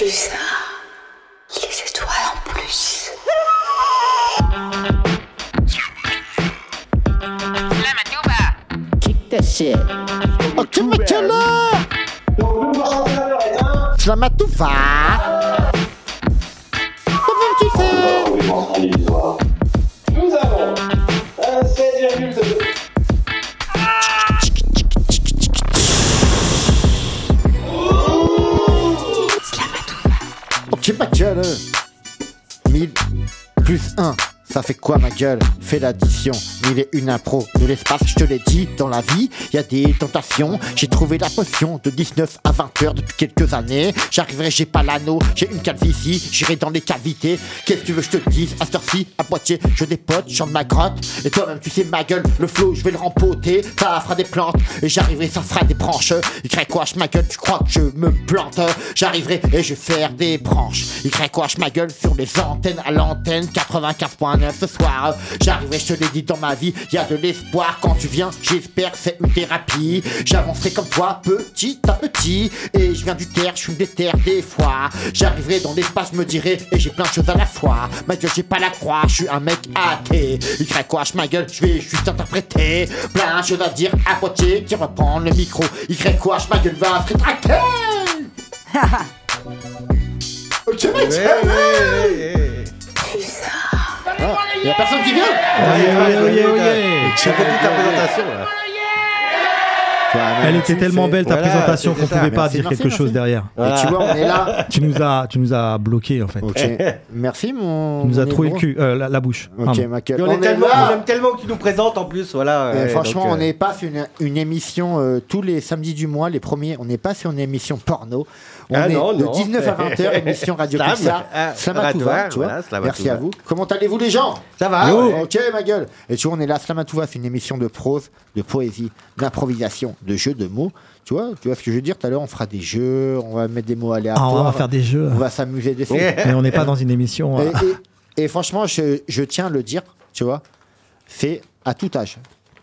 Plus. Les étoiles en plus. Kick that shit. Ok, Michaela Slamatoufa Comment tu fais? Gueule 1000 plus 1, ça fait quoi ma gueule? Fais l'addition, mille et une impro de l'espace, je te l'ai dit, dans la vie, il y a des tentations. J'ai trouvé la potion de 19 à 20 heures depuis quelques années. J'arriverai, j'ai pas l'anneau, j'ai une calvitie, j'irai dans les cavités. Qu'est-ce que tu veux que je te dise? À cette heure-ci, à Poitiers, je dépote, je de ma grotte. Et toi-même, tu sais ma gueule, le flow, je vais le rempoter. Ça fera des plantes, et j'arriverai, ça fera des branches. Y quoi, ma gueule, tu crois que je me plante? J'arriverai et je vais faire des branches. Y quoi, ma gueule sur les antennes à l'antenne 95.9 ce soir. Je te l'ai dit dans ma vie, y a de l'espoir quand tu viens. J'espère c'est une thérapie. J'avancerai comme toi, petit à petit. Et je viens du terre, je suis des terres des fois. J'arriverai dans l'espace, je me dirai, et j'ai plein de choses à la fois. Ma gueule, j'ai pas la croix, je suis un mec athée. Y quoi, ma gueule, je vais juste interpréter. Plein de choses à dire à Poitiers qui reprend le micro. Y quoi, ma gueule va se rétracter. Ok, ma y a personne qui vient J'ai compris ta présentation là. Elle était tellement belle ta Voilà, présentation qu'on pouvait pas Merci, dire merci, quelque merci. chose derrière. Et tu vois, on est là. Tu nous as, tu nous as bloqué en fait. Ok. Merci, mon. Tu nous as trouvé le cul, euh, la, la bouche. Ok, ma gueule. On, On est est tellement, là. on aime tellement que tu nous présentes en plus, voilà. Euh, ouais, franchement, donc, on euh, n'est pas sur une, une émission euh, tous les samedis du mois, les premiers. On n'est pas sur une émission porno. On Ah est non, de non. 19 à 20h, émission Radio. Pulsar. Ah, Slamatouva, tu vois. voilà, Slamatouva. Merci à vous. Comment allez-vous, les gens? Ça va ouais. Ok, ma gueule. Et tu vois, on est là, Slamatouva, c'est une émission de prose, de poésie, d'improvisation, de jeux de mots. Tu vois, tu vois ce que je veux dire? Tout à l'heure, on fera des jeux, on va mettre des mots Ah, aléatoires. on va faire des jeux. On va s'amuser dessus. Mais on n'est pas dans une émission. Et, et- et franchement, je, je tiens à le dire, tu vois, c'est à tout âge.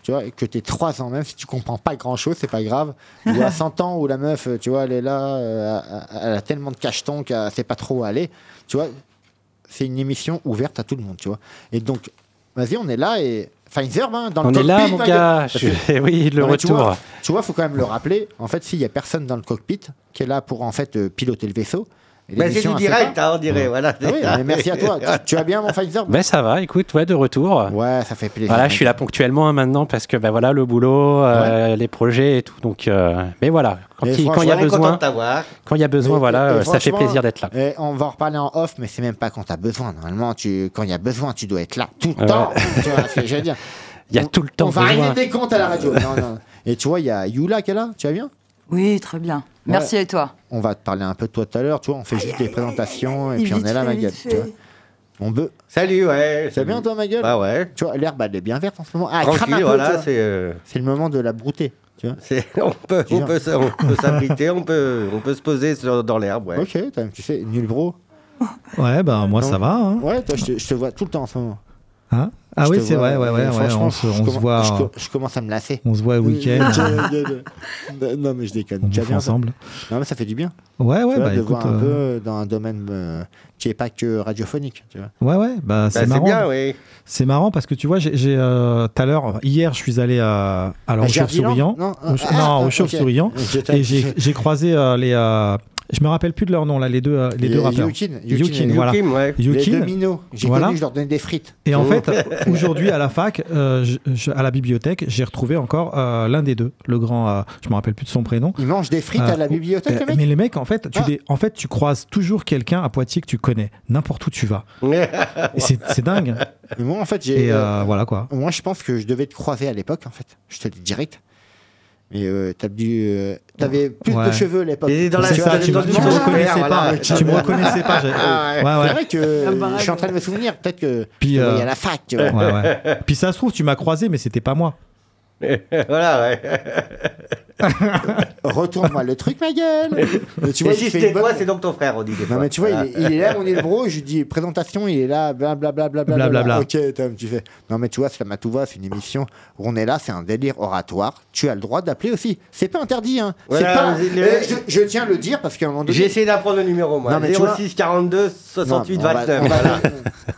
Tu vois, que tu 3 ans, même si tu comprends pas grand chose, c'est pas grave. Ou à 100 ans, où la meuf, tu vois, elle est là, euh, elle a tellement de cachetons qu'elle sait pas trop où aller. Tu vois, c'est une émission ouverte à tout le monde, tu vois. Et donc, vas-y, on est là et. Pfizer, hein, dans le On est là, cockpit, mon gars. Je- que- Oui, le Non, mais tu retour. vois, Tu vois, faut quand même le rappeler. En fait, s'il y a personne dans le cockpit qui est là pour en fait euh, piloter le vaisseau. Bah, c'est l'émission, du direct, hein, on dirait. Voilà, Ah oui, mais merci à toi. Tu, tu vas bien, mon Pfizer Ben ça va, écoute, ouais, de retour. Ouais, ça fait plaisir. Voilà, je suis là ponctuellement hein, maintenant parce que ben voilà le boulot, euh, les projets et tout. Donc, euh, mais voilà, quand il quand il y a besoin, quand il y a besoin, Et- voilà, et- et euh, ça fait plaisir d'être là. Et on va en reparler en off, mais c'est même pas quand t'as besoin. Normalement, tu, quand il y a besoin, tu dois être là tout le Ouais. temps. tu vois ce que je veux dire? Il y a On- tout le temps On va régler des comptes à la radio. Non, non. Et tu vois, il y a Yula qui est là. Tu vas bien? Oui, très bien. Merci et toi On va te parler un peu de toi tout à l'heure. Tu vois, on fait juste des présentations et puis on est là, ma gueule. Tu vois. On veut. Salut, ouais. Ça va bien, toi, ma gueule? Bah ouais. Tu vois, l'herbe, elle est bien verte en ce moment. Ah, Tranquille, peu, voilà, c'est. euh, C'est le moment de la brouter. Tu vois c'est- on peut, on peut, on peut s'abriter, on peut, on peut se poser sur- dans l'herbe, ouais. Ok, tu sais, nul bro. Ouais, bah moi Non. ça va. hein. Ouais, toi, je te vois tout le temps en ce moment. Hein? Ah Je oui, c'est vrai, ouais, ouais, euh, ouais, franchement, on se, je voit, Je, euh, co- je commence à me lasser. on se voit le week-end, non, mais je déconne. on bien, ensemble. Non, mais ça fait du bien. Ouais, ouais, tu vois, bah de écoute, voir un euh, peu dans un domaine euh, qui n'est pas que radiophonique. Tu vois. ouais, ouais, bah Bah, c'est c'est marrant. bien, oui. C'est marrant parce que tu vois, j'ai euh, tout à l'heure, hier, je suis allé à, alors, À au Jardiland Chauve-Souriant. Non, Au ah, ah, t'ai- Et j'ai j'ai croisé euh, les. euh, je me rappelle plus de leur nom, là, les deux, euh, les Et deux rappeurs. Yukin, Yukin, Yukin, voilà. Kim, ouais. Les Yukin. deux minots. J'ai Voilà. connu, je leur donnais des frites. Et en fait, aujourd'hui à la fac, euh, je- je- à la bibliothèque, j'ai retrouvé encore euh, l'un des deux, le grand, euh, je me rappelle plus de son prénom. Ils mangent des frites à la bibliothèque, mais les mecs, en fait, tu, Ah. les- en fait, tu croises toujours quelqu'un à Poitiers que tu connais, n'importe où tu vas. C'est dingue. Mais Moi, en fait, j'ai. Voilà quoi. Moi, je pense que je devais te croiser à l'époque, en fait. Je te le dis direct. Mais euh, t'as dû, euh, t'avais plus Ouais. de cheveux à l'époque. Et dans la- Tu ça, vois, tu, me- reconnaissais voilà. pas. Tu me reconnaissais pas. j'ai- Ah ouais. ouais, C'est vrai que Ah bah, je suis en train de me souvenir. Peut-être que Puis, euh, à la fac, tu vois. Ouais, ouais. Puis ça se trouve, tu m'as croisé, mais c'était pas moi. voilà, ouais. Retourne-moi le truc, ma gueule. Et tu vois, Et si c'était bonne- toi, c'est donc ton frère, on dit des Non, fois. mais tu vois, Voilà. il, est, il est là, mon bro. Je lui dis présentation, il est là, blablabla. Blablabla. Ok, Tom, tu fais. Non, mais tu vois, c'est la Matouva, c'est une émission où on est là, c'est un délire oratoire. Tu as le droit d'appeler aussi. C'est pas interdit, hein. Voilà, pas. le- Eh, je, je tiens à le dire parce qu'à un moment donné. J'ai essayé d'apprendre le numéro, moi. Non, mais tu vois- 06 42 68 Non, on va- 29. on va- voilà.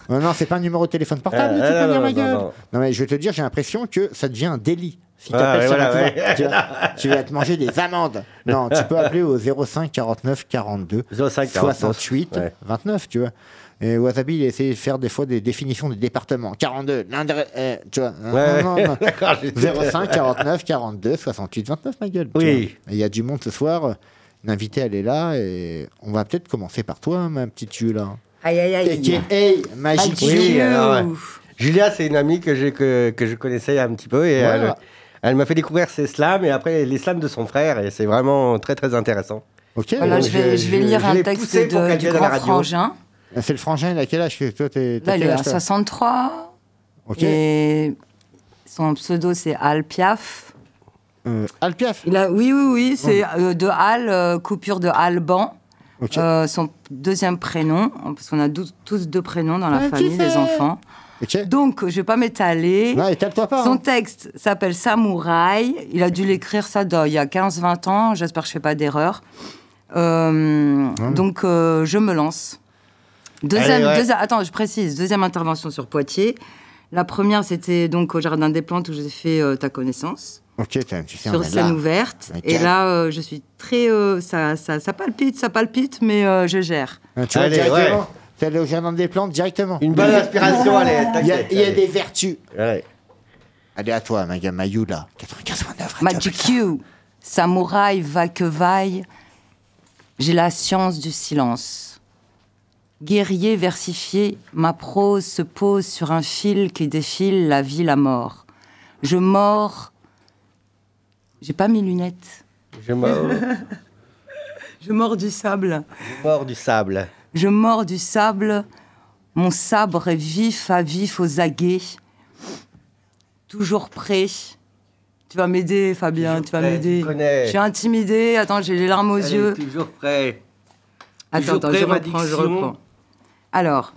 Non, non, c'est pas un numéro de téléphone portable, tu peux non, dire ma gueule. non. Mais je vais te dire, j'ai l'impression que ça devient un délit. Si Ah, ouais, voilà, ouais. tu, vas, tu vas te manger des amendes. Non, tu peux appeler au 05 49 42 05 49. 68 Ouais. 29, tu vois. Et Wasabi, il a essayé de faire des fois des définitions des départements. 42, l'indré- euh, tu vois. Non, non, non. D'accord, j'ai- 05 49 42 68 29, ma gueule. Oui. Il y a du monde ce soir. Une invitée, elle est là. Et on va peut-être commencer par toi, ma petite Jules. Aïe, aïe, aïe. A.K.A. Magic Magic Oui, alors, ouais. Julia, c'est une amie que, j'ai- que, que je connaissais un petit peu et Voilà. elle, elle m'a fait découvrir ses slams et après les slams de son frère et c'est vraiment très très intéressant. Ok. Voilà, Donc, je vais, je- je vais je- lire je un l'ai texte poussé pour de- qu'elle du vienne à la grand radio. frangin. C'est le frangin, il a quel âge? Toi, t'es, t'as Là, il quel est âge, à toi? 63. Ok. Et son pseudo, c'est Al Piaf. Euh, Alpiaf. Il a, oui, oui, oui, c'est euh, de Al, euh, coupure de Alban. Euh, son deuxième prénom, parce qu'on a dou- tous deux prénoms dans la Un famille, fait. enfants. Donc, je vais pas m'étaler. Non, étale-toi pas. Son hein. texte s'appelle Samouraï. Il a dû l'écrire ça dans- il y a 15-20 ans. J'espère que je fais pas d'erreur. Euh, donc, euh, je me lance. Deuxième, Allez, ouais. deuxi- attends, je précise. Deuxième intervention sur Poitiers. La première, c'était donc au Jardin des Plantes où j'ai fait euh, ta connaissance, Ok, t'as- tu sais, on sur scène là. ouverte. Et là, euh, je suis très. euh, ça, ça, ça palpite, ça palpite, mais euh, je gère. Hein, Tu vois, Allez, directement. ouais. T'es allé au jardin des plantes directement. Une bonne inspiration, allez, Il y a, y des vertus. Ouais. Allez, à toi, ma gueule, Mayou, là. 95.9. Magic You, samouraï, vaille que vaille, j'ai la science du silence. Guerrier versifié, ma prose se pose sur un fil qui défile la vie, la mort. Je mords. J'ai pas mes lunettes. Je mords, Je mords du sable. je mords du sable. Je mords du sable. Mon sabre est vif à vif aux aguets. Toujours prêt. Tu vas m'aider, Fabien, Toujours tu vas m'aider. Je suis intimidée. Attends, j'ai les larmes aux yeux. toujours prêt. Attends, toujours attends, prêt, je reprends, je reprends. Alors,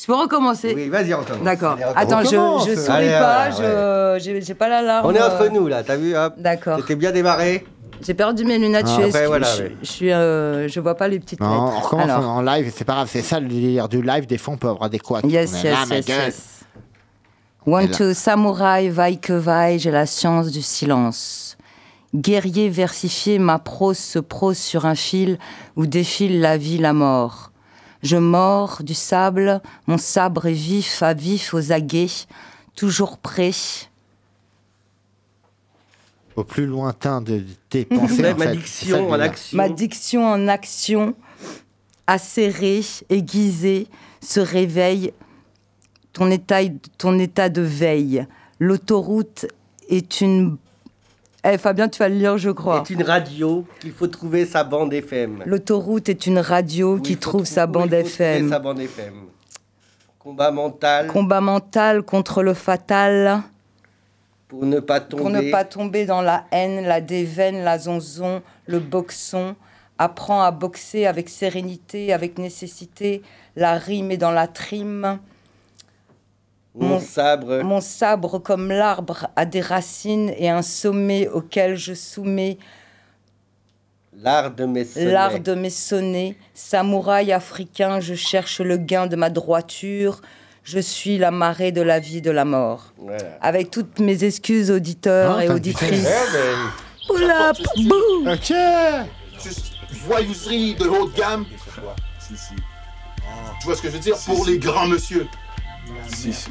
je peux recommencer Oui, vas-y, on commence. D'accord. Allez. Attends, je, recommence. je souris Allez, pas, ouais, je j'ai pas la larme. On est euh, entre nous là, t'as vu D'accord. T'étais bien démarré J'ai perdu mes lunettes, Ah, je suis, après, je, voilà, je- ouais. je suis, euh, je vois pas les petites Non, on lettres. recommence Alors, en live, c'est pas grave, c'est ça le délire du live. Des fois, on peut avoir des couacs. Yes, On est là, yes, yes, yes. One, two, samouraï, vaille que vaille, j'ai la science du silence. Guerrier versifié, ma prose se prose sur un fil où défile la vie, la mort. Je mords du sable, mon sabre est vif à vif aux aguets, toujours prêt. Au plus lointain de tes pensées. Ouais, en Ma fait. Diction en action. Ma diction en action, acérée, aiguisée, se réveille. Ton état, ton état de veille. L'autoroute est une. Eh, Fabien, tu vas le lire, je crois. C'est une radio qu'il faut trouver sa bande FM. L'autoroute est une radio Où qui trouve trou- sa où bande il faut trouver FM. Sa bande FM. Combat mental Combat mental contre le fatal. pour ne pas tomber. Pour ne pas tomber dans la haine, la déveine, la zonzon, le boxon. Apprends à boxer avec sérénité, avec nécessité. La rime est dans la trime. Mon Mon- sabre. Mon sabre comme l'arbre a des racines et un sommet auquel je soumets L'art de mes sonnets. l'art de mes sonnets. Samouraï africain, je cherche le gain de ma droiture. Je suis la marée de la vie, de la mort. Voilà. Avec toutes mes excuses auditeurs Ah, et auditrices. Pull up, bouh Ok. Voyouserie de haut de gamme. Si, si. Tu vois ce que je veux dire? Pour les grands monsieur. Si, si.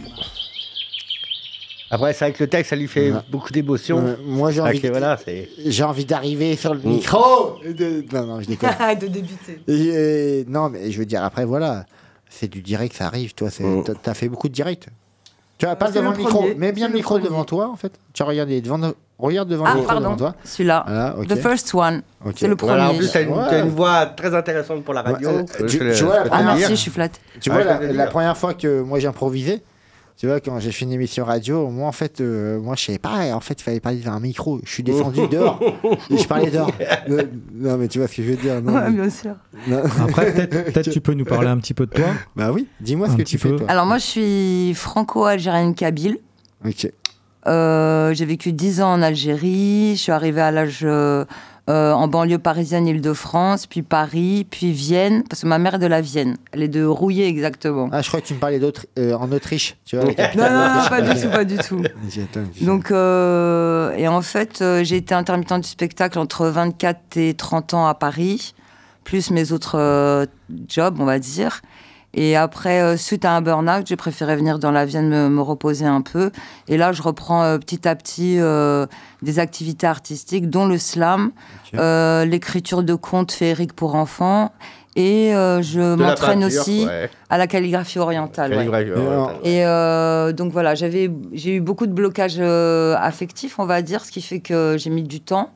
Après, c'est vrai que le texte, ça lui fait Ouais. beaucoup d'émotion. Moi, j'ai envie, voilà, j'ai envie d'arriver sur le Mm. micro. De- Non, non, je déconne. de débuter. Et, euh, non, mais je veux dire, après, voilà, c'est du direct, ça arrive. Toi, Mm. t'as, t'as fait beaucoup de direct. Tu vois, pas c'est devant le le micro, mets bien le le micro premier. devant toi, en fait. Tu regardes devant, regarde devant Ah, le micro pardon, devant toi. celui-là. Voilà, ok. The first one. Ok. C'est le premier. Voilà, en plus, t'as une, Ouais. une voix très intéressante pour la radio. Ouais, euh, tu- tu vois, te Ah, le merci, je suis flatte. Tu vois, la, la première fois que moi j'ai improvisé, Tu vois, quand j'ai fait une émission radio, moi, en fait, euh, moi, je savais pas. En fait, il fallait parler vers un micro. Je suis descendu dehors. et je parlais dehors. Euh, non, mais tu vois ce que je veux dire. Non, Ouais, mais- bien sûr. non. Après, peut-être peut-être tu peux nous parler un petit peu de toi. Bah oui, dis-moi ce Un que petit tu fais, peu. toi. Alors moi, je suis franco-algérienne kabyle. Ok. Euh, j'ai vécu 10 ans en Algérie. Je suis arrivée à l'âge euh, en banlieue parisienne, Île-de-France, puis Paris, puis Vienne, parce que ma mère est de la Vienne. Elle est de Rouillé exactement. Ah, je crois que tu me parlais d'autre euh, en Autriche. Tu vois, Non, non, non, pas du tout, pas du tout. Donc, euh, et en fait, euh, j'ai été intermittent du spectacle entre 24 et 30 ans à Paris, plus mes autres euh, jobs, on va dire. Et après, euh, suite à un burn-out, j'ai préféré venir dans la Vienne me, me reposer un peu. Et là, je reprends euh, petit à petit euh, des activités artistiques, dont le slam, euh, l'écriture de contes féeriques pour enfants. Et euh, je m'entraîne aussi ouais. à la calligraphie orientale. Calligraphie, ouais. Et euh, donc voilà, j'avais, j'ai eu beaucoup de blocages euh, affectifs, on va dire, ce qui fait que j'ai mis du temps.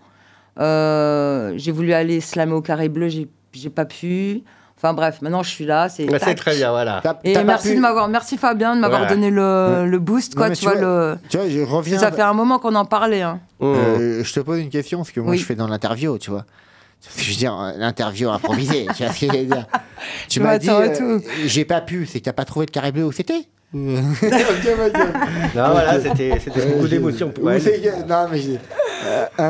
Euh, j'ai voulu aller slammer au carré bleu, j'ai, j'ai pas pu. Enfin bref, maintenant je suis là. C'est, Ouais, C'est tac. très bien, voilà. Et merci pu- de m'avoir, merci Fabien de m'avoir Voilà. donné le, Ouais. le boost, quoi. tu tu vois, vois, le. Tu vois, je reviens. Ça fait un moment qu'on en parlait. Hein. Mmh. Euh, je te pose une question, parce que moi Oui. je fais dans l'interview, tu vois. Je veux dire, euh, l'interview improvisée, tu vois ce que je veux dire. Tu m'as dit, euh, j'ai pas pu, c'est que t'as pas trouvé le carré bleu où c'était Euh, Non, voilà, c'était c'était beaucoup d'émotions pour elle. Non, mais euh,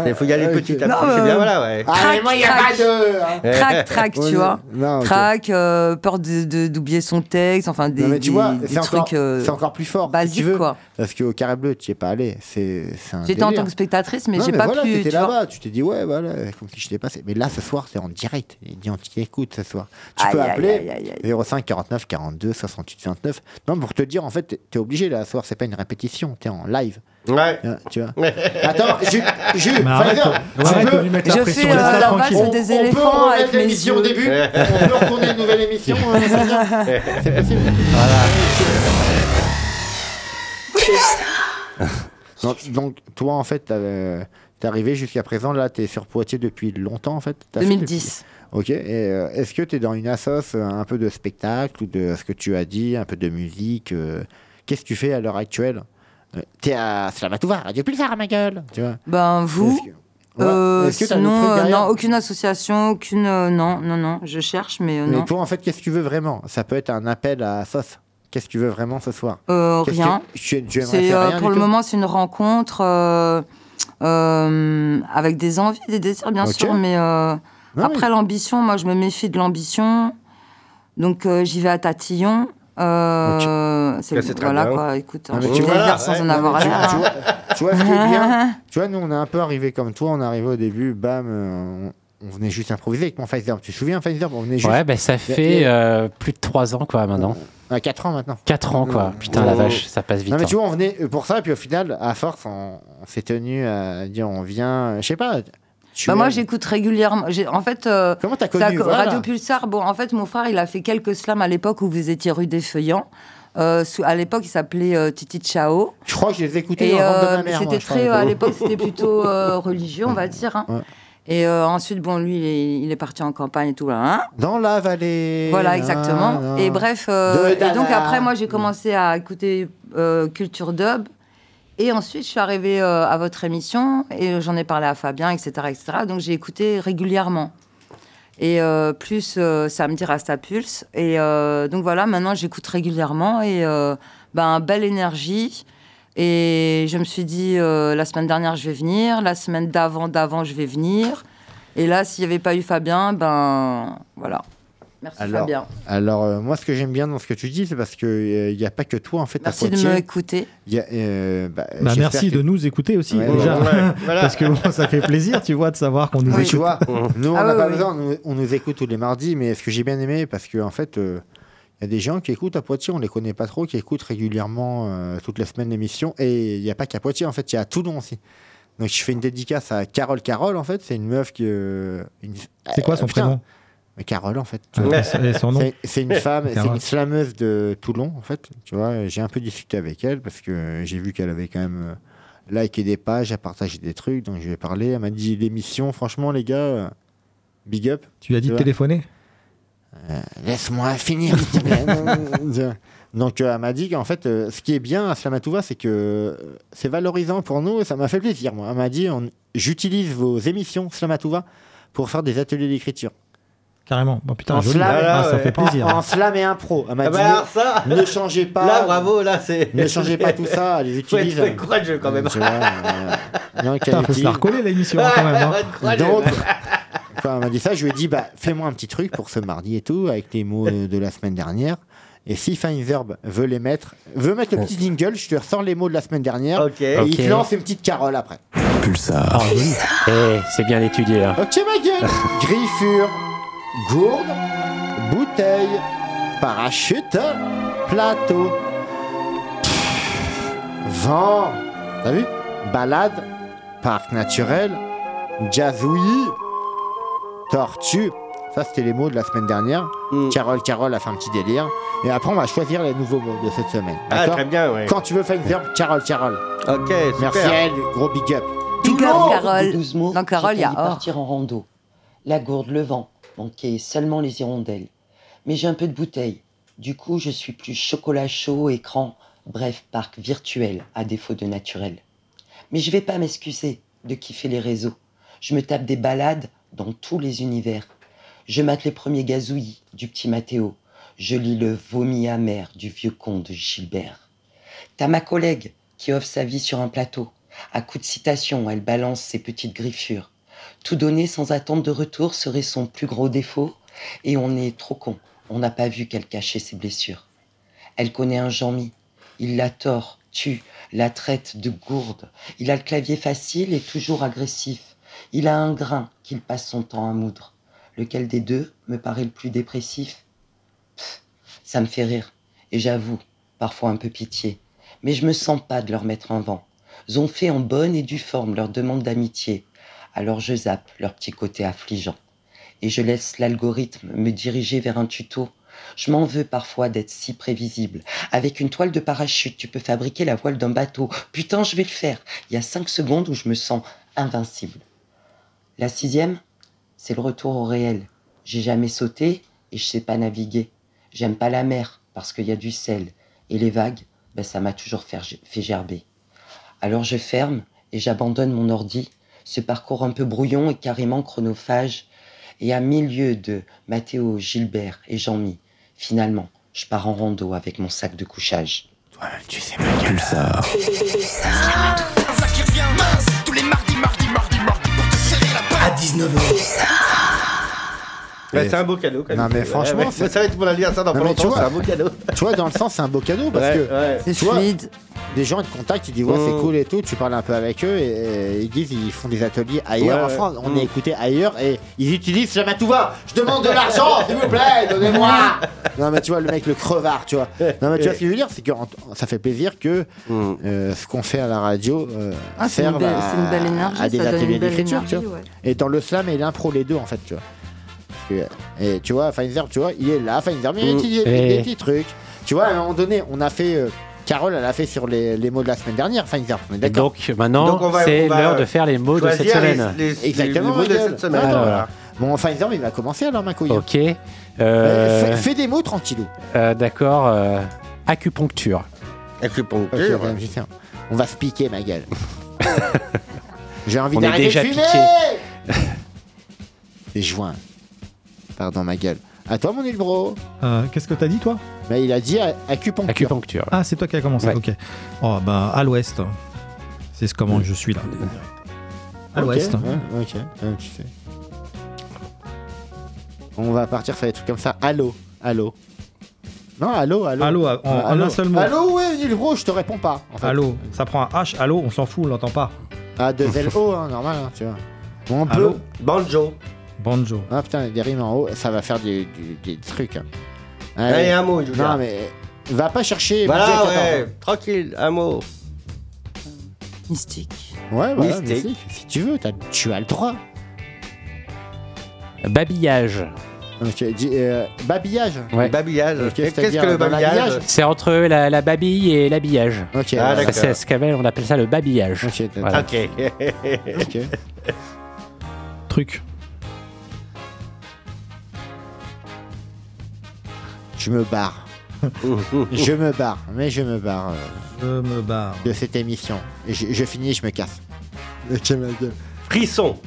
Il faut y aller ok. petit à petit. C'est bien, voilà, ouais. Ah, mais Trac, moi, il n'y a trac. pas de. hein. Trac, trac, Ouais, tu vois. Trac, euh, peur d'oublier son texte, enfin des, Non, mais tu des- vois, des c'est encore, trucs euh, c'est encore plus fort. tu veux, quoi. Parce qu'au carré bleu, tu n'y es pas allé. C'est c'est un. J'étais en tant que spectatrice, mais Non, j'ai pas voilà, pu. tu vois. là-bas, tu t'es dit, ouais, voilà, comme si je t'ai passé. Mais là, ce soir, c'est en direct. Il dit, on t'écoute ce soir. Tu Aïe, peux appeler aïe, aïe, aïe. 05 49 42 68 29. Non, pour te dire, en fait, t'es- t'es obligé là, ce soir, c'est pas une répétition, t'es en live. Ouais. hein, Tu vois. Attends, Jules, Jules, Je fais, euh, la tranquille. des on peut éléphants remettre l'émission au début On peut retourner une nouvelle émission euh, Pfizer C'est possible donc, donc, toi, en fait, t'es arrivé jusqu'à présent, là, t'es sur Poitiers depuis longtemps, en fait T'as fait 2010. depuis- Ok, et euh, est-ce que t'es dans une assoce, euh, un peu de spectacle, ou de ce que tu as dit, un peu de musique euh, Qu'est-ce que tu fais à l'heure actuelle? Euh, T'es à Slamatouva, Radio Pulsar, ma gueule Tu vois Ben vous, Ouais. euh, sinon, euh, non, aucune association, aucune, euh, non, non, non, je cherche, mais euh, Mais non, toi, en fait, qu'est-ce que tu veux vraiment? Ça peut être un appel à sauce. Qu'est-ce que tu veux vraiment ce soir? Euh, rien. que tu, tu aimerais C'est faire rien pour le tout? moment, c'est une rencontre avec des envies, des désirs, bien sûr, mais Non, après l'ambition, moi, je me méfie de l'ambition, donc j'y vais à tatillon. Euh, c'est Ça, c'est très voilà bien. quoi. Écoute, Ah, hein, je tu vois, sans ouais. en avoir tu, l'air. tu hein. vois, tu vois ce qui est bien Tu vois, nous, on est un peu arrivé comme toi. On est arrivé au début, bam, euh, on, on venait juste improviser avec mon Pfizer. Tu te souviens, Pfizer On venait juste Ouais, ben ça fait euh, plus de 3 ans, quoi, maintenant. à 4 ans maintenant. 4 ans, quoi. Putain, la Ouais. vache, ça passe vite. Non, mais hein. tu vois, on venait euh, pour ça. Et puis au final, à force, on, on s'est tenu à dire on vient, euh, je sais pas. Bah, moi, j'écoute régulièrement. En fait, euh, Comment t'as Ça, connu voilà. Radio Pulsar, bon, en fait, mon frère, il a fait quelques slams à l'époque où vous étiez rue des Feuillants. Euh, à l'époque, il s'appelait euh, Titi Chao. Je crois que je les écoutais euh, ma mère. moi, c'était très, à l'époque. c'était plutôt euh, religieux, on va dire. hein. Ouais. Et ensuite, bon, lui, il est, il est parti en campagne et tout là. hein. Dans la vallée. Voilà, Ah, exactement. non. Et bref, et donc après, moi, j'ai commencé à écouter Culture Dub. Et ensuite, je suis arrivée euh, à votre émission et j'en ai parlé à Fabien, etc. etc. donc, j'ai écouté régulièrement. Et euh, plus euh, samedi Rastapulse. Et euh, donc voilà, maintenant, j'écoute régulièrement et euh, ben, belle énergie. Et je me suis dit, euh, la semaine dernière, je vais venir. La semaine d'avant, d'avant, je vais venir. Et là, s'il n'y avait pas eu Fabien, ben voilà. Merci Alors, Fabien. Alors, euh, moi, ce que j'aime bien dans ce que tu dis, c'est parce qu'il n'y a pas que toi, en fait, Merci à de Poitiers. m'écouter. Il y a, euh, bah, Bah, merci que- de nous écouter aussi, Ouais, déjà. ouais, voilà. Parce que bon, ça fait plaisir, tu vois, de savoir qu'on nous Oui, écoute. tu vois, nous, on Ah n'a oui, pas oui. besoin, nous- on nous écoute tous les mardis, mais ce que j'ai bien aimé, parce qu'en en fait, euh, il y a des gens qui écoutent à Poitiers, on les connaît pas trop, qui écoutent régulièrement euh, toutes les semaines l'émission, et il n'y a pas qu'à Poitiers, en fait, il y a à Toulon aussi. Donc, je fais une dédicace à Carole Carole, en fait, c'est une meuf qui. euh, une- C'est quoi son Euh, putain, prénom? Carole, en fait. C'est- une femme, c'est une slameuse de Toulon, en fait. Tu vois, j'ai un peu discuté avec elle parce que j'ai vu qu'elle avait quand même euh, liké des pages, a partagé des trucs, donc je lui ai parlé. Elle m'a dit l'émission, franchement, les gars, euh, big up. Tu lui as dit de téléphoner? Euh, Laisse-moi finir. Donc elle m'a dit qu'en fait, ce qui est bien à Slamatouva, c'est que c'est valorisant pour nous et ça m'a fait plaisir. Moi, elle m'a dit, j'utilise vos émissions Slamatouva pour faire des ateliers d'écriture. Carrément. Bon, putain, En joli. slam, Ah, ça ouais. fait plaisir. En, en slam et impro. Elle m'a Ah dit, bah alors ça ne, changez pas. Là, bravo, là, c'est. Ne changez pas tout ça, elle les Faut être, utilise. faut être courageux quand même. Tu vois, euh, Putain, faut se la recoller l'émission hein, quand même. hein. Donc, quand elle m'a dit ça, je lui ai dit, bah, fais-moi un petit truc pour ce mardi et tout, avec les mots euh, de la semaine dernière. Et si Fine Verb veut les mettre, veut mettre le petit jingle, je te ressors les mots de la semaine dernière. Et il te lance une petite carole après. Ah oui. Eh, c'est bien étudié. hein. Ok, ma gueule Griffure, gourde, bouteille, parachute, plateau, vent, t'as vu? Balade, parc naturel, jazzouille, tortue. Ça, c'était les mots de la semaine dernière. Mm. Carole, Carole a fait un petit délire. Et après, on va choisir les nouveaux mots de cette semaine. Ah, très bien, ouais. Quand tu veux faire une verbe, Carole, Carole. Ok, super. Merci à elle, gros big up. Big up, Carole. 12 mots, Dans Carole, il y a or. partir en rando. La gourde, le vent, manquait seulement les hirondelles. Mais j'ai un peu de bouteille. Du coup, je suis plus chocolat chaud, écran, bref, parc virtuel, à défaut de naturel. Mais je vais pas m'excuser de kiffer les réseaux. Je me tape des balades dans tous les univers. Je mate les premiers gazouillis du petit Mathéo. Je lis le vomi amer du vieux conte de Gilbert. T'as ma collègue qui offre sa vie sur un plateau. À coup de citation, elle balance ses petites griffures. Tout donner sans attendre de retour serait son plus gros défaut, et on est trop con. On n'a pas vu qu'elle cachait ses blessures. Elle connaît un Jean-Mi. Il la tord, tue, la traite de gourde. Il a le clavier facile et toujours agressif. Il a un grain qu'il passe son temps à moudre. Lequel des deux me paraît le plus dépressif? Ça me fait rire, et j'avoue, parfois un peu pitié. Mais je me sens pas de leur mettre un vent. Ont fait en bonne et due forme leur demande d'amitié. Alors je zappe leur petit côté affligeant. Et je laisse l'algorithme me diriger vers un tuto. Je m'en veux parfois d'être si prévisible. Avec une toile de parachute, tu peux fabriquer la voile d'un bateau. Putain, je vais le faire. Il y a cinq secondes où je me sens invincible. La sixième, c'est le retour au réel. J'ai jamais sauté et je sais pas naviguer. J'aime pas la mer parce qu'il y a du sel. Et les vagues, ben, ça m'a toujours fait gerber. Alors je ferme et j'abandonne mon ordi, ce parcours un peu brouillon et carrément chronophage. Et à milieu de Mathéo, Gilbert et Jean-Mi, finalement, je pars en rando avec mon sac de couchage. Tu sais, ma gueule. C'est un beau cadeau. quand Non, même. mais franchement, Ouais, c'est- ouais, ça va être mon anniversaire dans Non, pas mais tu longtemps, vois- c'est un beau cadeau. Tu vois, dans le sens, c'est un beau cadeau parce Ouais, que ouais. C'est Tu vois, fluide. des gens ils te contactent, ils disent ouais, Mm. c'est cool et tout, tu parles un peu avec eux et, et ils disent ils font des ateliers ailleurs Ouais, en. France, on Mm. est écouté ailleurs et ils utilisent jamais tout va. Je demande de l'argent, s'il vous plaît, donnez-moi. non mais tu vois le mec le crevard, tu vois. Non mais tu vois ce que je veux dire, c'est que ça fait plaisir que Mm. euh, ce qu'on fait à la radio euh, Ah, c'est une, serve belle- à, c'est une belle énergie, à des ateliers d'écriture, ouais. Et dans le slam et l'impro les deux en fait, tu vois. Et tu vois, Feinzer, tu vois, il est là, Feinzer, mais il y a des Mm. petits- des petits trucs. Tu vois, à un moment donné, on a fait. euh, Carole, elle a fait sur les, les mots de la semaine dernière, Feinzer, on est d'accord donc maintenant, c'est l'heure euh, de faire les mots de cette semaine. les- les- Exactement, les mots de cette semaine. Attends, voilà. Bon, Feinzer, il va commencer alors, ma couille. Ok. Euh, Euh, fais, fais des mots tranquillou. euh, D'accord. euh, acupuncture. Acupuncture. Ouais. On va se piquer, ma gueule. J'ai envie On est d'arrêter déjà de fumer C'est joint. Pardon, ma gueule. À toi, mon île bro. Euh, Qu'est-ce que t'as dit, toi? Bah, il a dit acupuncture. Acupuncture. Ah, c'est toi qui as commencé. Ouais. Ok. Oh, bah, à l'ouest. C'est comment je suis là. À Ok, l'ouest. ouais, ok, ouais, tu sais. On va partir sur des trucs comme ça. Allô, allô. Non, allô, allô. Allô, en, en Allô. un seul mot. Allô, ouais, île bro, je te réponds pas. En fait. Allô, ça prend un H, allô, on s'en fout, on l'entend pas. Ah, deux LO, hein, normal, hein, tu vois. Bon, on peut. Allô Banjo. Banjo. Ah putain, des rimes en haut, ça va faire du- du- des trucs. hein. Allez. Allez, un mot, je Non, mais va pas chercher. Voilà, Budget, ouais. attends. Tranquille, un mot. Mystique. Ouais, voilà, Mystique. mystique. Si tu veux, t'as- tu as le droit. Babillage. Ok, dis, euh, babillage. Ouais. Babillage. Qu'est-ce que le dans babillage C'est entre la, la babille et l'habillage. Ok, Ah, d'accord. C'est ce qu'avait, on appelle ça le babillage. Ok, Voilà. Ok. ok. Truc. Je me barre. je me barre, mais je me barre euh, Je me barre. de cette émission. Et je, je finis, je me casse. Ok, ma gueule. Frisson.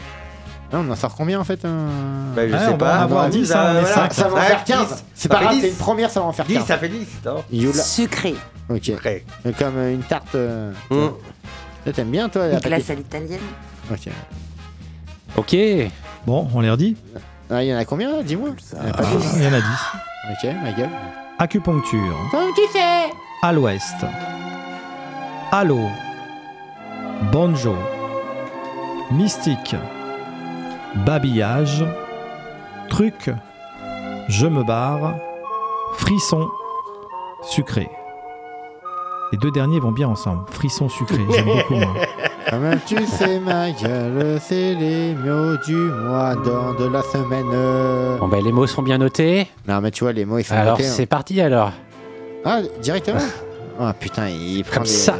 Ah, on en sort combien en fait un... Ben, je Ouais, sais on va pas. avoir 10, ça, hein, est voilà. cinq. Ça va en faire 15. 10. C'est pas grave, 10. c'est une première, ça va en faire 10, 15. ça fait 10. Non Youla. Sucré. Ok. Mais Comme euh, une tarte. euh, Hum. toi, T'aimes bien toi la Une glace à l'italienne. Ok. Ok. Bon, on les redit Ah, Il y en a combien là Dis-moi. Il y en a Ah, pas. Il y en a 10. Ok, ma gueule. Acupuncture. Comme tu sais. À l'ouest. Halo. Banjo. Mystique. Babillage. Truc. Je me barre. Frisson. Sucré. Les deux derniers vont bien ensemble. Frisson sucré. J'aime beaucoup moi. Comme tu sais, ma gueule, c'est les mots du mois dans de la semaine. Bon, ben, les mots sont bien notés. Non, mais tu vois, les mots ils sont Alors, notés, hein. c'est parti alors. Ah, directement Ah putain, il prend Comme des- ça.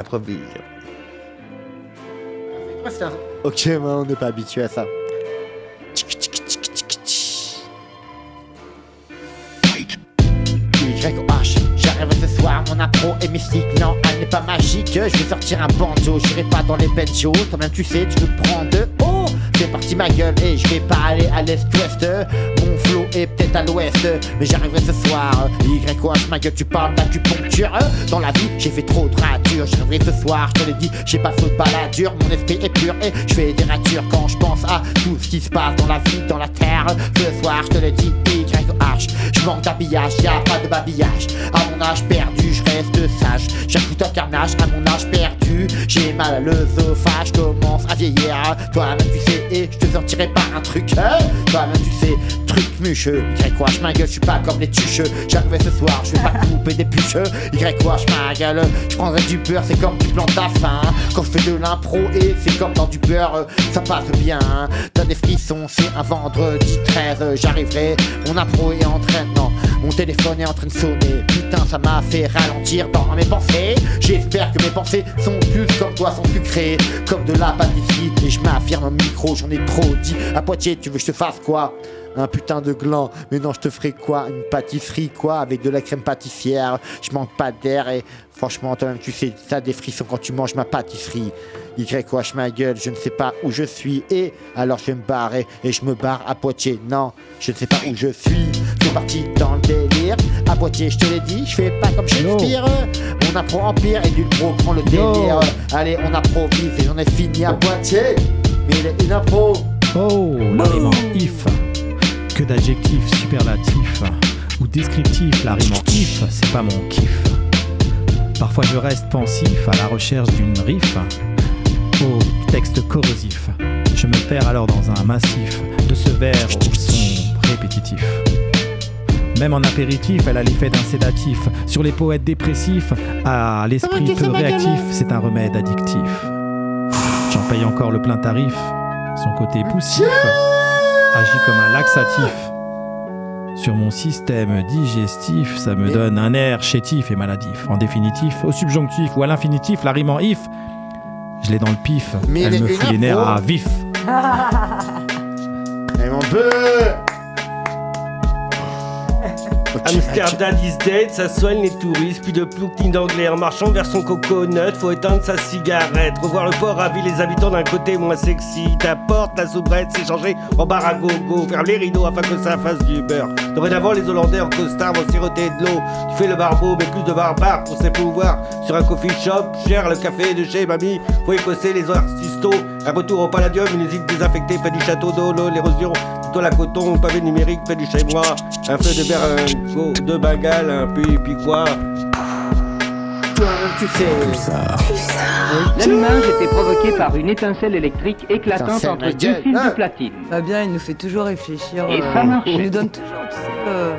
Improvise. Ok, moi on n'est pas habitué à ça. Est mystique, non, elle n'est pas magique, je vais sortir un banjo, j'irai pas dans les benjos, toi-même tu sais, tu veux prendre de haut, c'est parti ma gueule, et je vais pas aller à l'est-ouest, mon flow est peut-être à l'ouest, mais j'arriverai ce soir, YH, ma gueule, tu parles d'acupuncture, dans la vie, j'ai fait trop de ratures, j'arriverai ce soir, je te l'ai dit, j'ai pas fait de baladure, mon esprit est pur, et je fais des ratures. Quand je pense à tout ce qui se passe dans la vie, dans la terre, ce soir, je te l'ai dit, Je manque d'habillage, y a pas de babillage. À mon âge perdu, je reste sage. J'ajoute un carnage à mon âge perdu. J'ai mal à l'œsophage, commence à vieillir. Toi-même tu sais, et je te sortirai pas un truc. hein. Toi-même tu sais, truc mucheux. Y quoi, je gueule, je suis pas comme les tucheux. J'arrivais ce soir, je vais pas couper des pucheux. Y quoi, je gueule, je prendrai du beurre, c'est comme tu plantes ta faim. Quand je fais de l'impro et c'est comme dans du beurre, ça passe bien. T'as des frissons, c'est un vendredi 13. J'arriverai, mon en train, mon téléphone est en train de sonner. Putain, ça m'a fait ralentir dans mes pensées. J'espère que mes pensées sont plus comme toi, sont sucrées, comme de la pâtisserie. Et je m'affirme au micro, j'en ai trop dit. À Poitiers, tu veux que je te fasse quoi? Un putain de gland, mais non, je te ferai quoi? Une pâtisserie, quoi, avec de la crème pâtissière. Je manque pas d'air et franchement, toi-même, tu sais, ça des frissons quand tu manges ma pâtisserie. Y quoi, je ma gueule, je ne sais pas où je suis et alors je vais me barrer et je me barre à Poitiers. Non, je ne sais pas où je suis. C'est parti dans le délire. À Poitiers, je te l'ai dit, je fais pas comme Shakespeare. On apprend empire et du pro prend le délire. Allez, on improvise et j'en ai fini à Poitiers. Mais il est une impro. Oh, l'arrivant if. Que d'adjectifs superlatifs ou descriptifs, la rime en if, c'est pas mon kiff. Parfois je reste pensif à la recherche d'une riff au texte corrosif. Je me perds alors dans un massif de ce vers au son répétitif. Même en apéritif, elle a l'effet d'un sédatif. Sur les poètes dépressifs, à l'esprit peu réactif, c'est un remède addictif. J'en paye encore le plein tarif. Son côté poussif agit comme un laxatif. Sur mon système digestif, ça me donne un air chétif et maladif. En définitif, au subjonctif ou à l'infinitif, la rime en if, je l'ai dans le pif. Mais Elle me fout les nerfs à vif. Et mon peu Amsterdam is dead, ça soigne les touristes, puis de plouking d'anglais en marchant vers son coconut, faut éteindre sa cigarette, revoir le port ravit les habitants d'un côté moins sexy, ta porte, la soubrette s'est changée en bar à gogo, ferme les rideaux afin que ça fasse du beurre. Dorénavant les Hollandais en costard vont siroter de l'eau, tu fais le barbeau mais plus de barbare pour ses pouvoirs, sur un coffee shop, cher le café de chez mamie, faut écosser les artistos, un retour au palladium, une usine désinfectée près du château d'eau, l'érosion, plutôt la coton, pavé numérique près du chez moi, un feu de berlingot, deux bengales, un puis, puis quoi tu sais. L'allumage était provoqué par une étincelle électrique éclatante Étincelle, entre ma deux gueule. fils Ah. de platine. Fabien, il nous fait toujours réfléchir. Et euh, ça marche. Il nous donne toujours, tu sais, euh,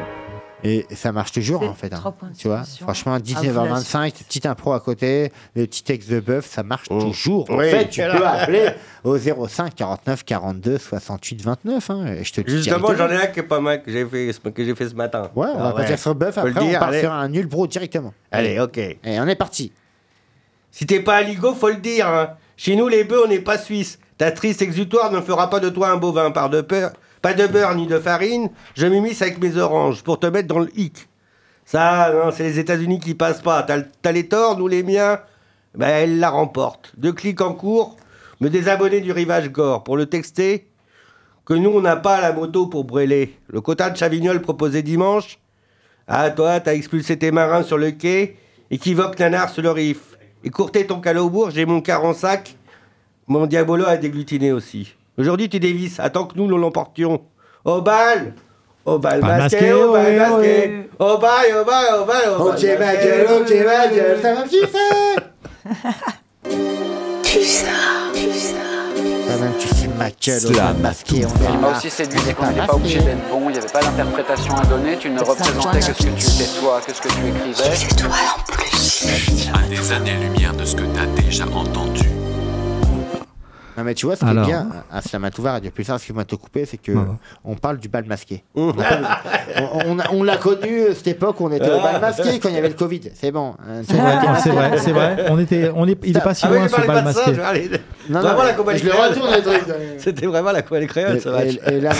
Et ça marche toujours en fait. hein. Tu vois, franchement, Ah, vous 19h25, petite impro à côté, le petit texte de bœuf, ça marche Mm. toujours. En Oui, fait, tu peux appeler au 05 49 42 68 29. Hein, et je te Justement, j'en ai un qui est pas mal que j'ai fait, ce- que j'ai fait ce matin. Ouais, on va Ah partir sur bœuf, après on dire, part allez. sur un nul bro directement. Allez, ok. Et on est parti. Si t'es pas aligo, faut le dire. Hein. Chez nous, les bœufs, on n'est pas suisses. Ta triste exutoire ne fera pas de toi un bovin par de peur. Pas de beurre ni de farine, je m'immisce avec mes oranges pour te mettre dans le hic. Ça, non, c'est les États-Unis qui passent pas. T'as les torts, nous les miens, ben elle la remporte. Deux clics en cours, me désabonner du rivage gore pour le texter que nous, on n'a pas la moto pour brûler. Le quota de Chavignol proposé dimanche, ah, toi, t'as expulsé tes marins sur le quai, équivoque nanar sur le riff. Écourté ton calaubourg, j'ai mon car en sac, mon diabolo a dégglutiné aussi. Aujourd'hui, tu dévisses, attends que nous, nous l'emportions. Au bal Au bal Bal masqué, masqué, au bal masqué Au bal, au bal, au bal, au bal Ok, ma masqué. gueule, ok, ma gueule, ça va me kiffer Tu kiffer ma gueule, au Slam, bal masqué, là. Moi aussi, c'est du C'est qu'on n'était pas obligé d'être bon, il n'y avait pas d'interprétation à donner, tu ne représentais que ce que tu étais toi, que ce que tu écrivais. Les étoiles en plus. À des années-lumière de ce que t'as déjà entendu. Non mais tu vois, ce qui est Alors. bien à Slamatouva Radio Pulsar, ce qui m'a te coupé, c'est que on parle du bal masqué. On, a pas- on- on a- on l'a connu euh, cette époque où on était au bal masqué quand il y avait le Covid. C'est bon. hein, C'est vrai, c'est masqué. vrai. On était, on est, il est pas si Ah loin ce bal de ça, masqué. Non, Vraiment non, je le retourne le truc. C'était vraiment la compagnie créole, ça va. Et, là,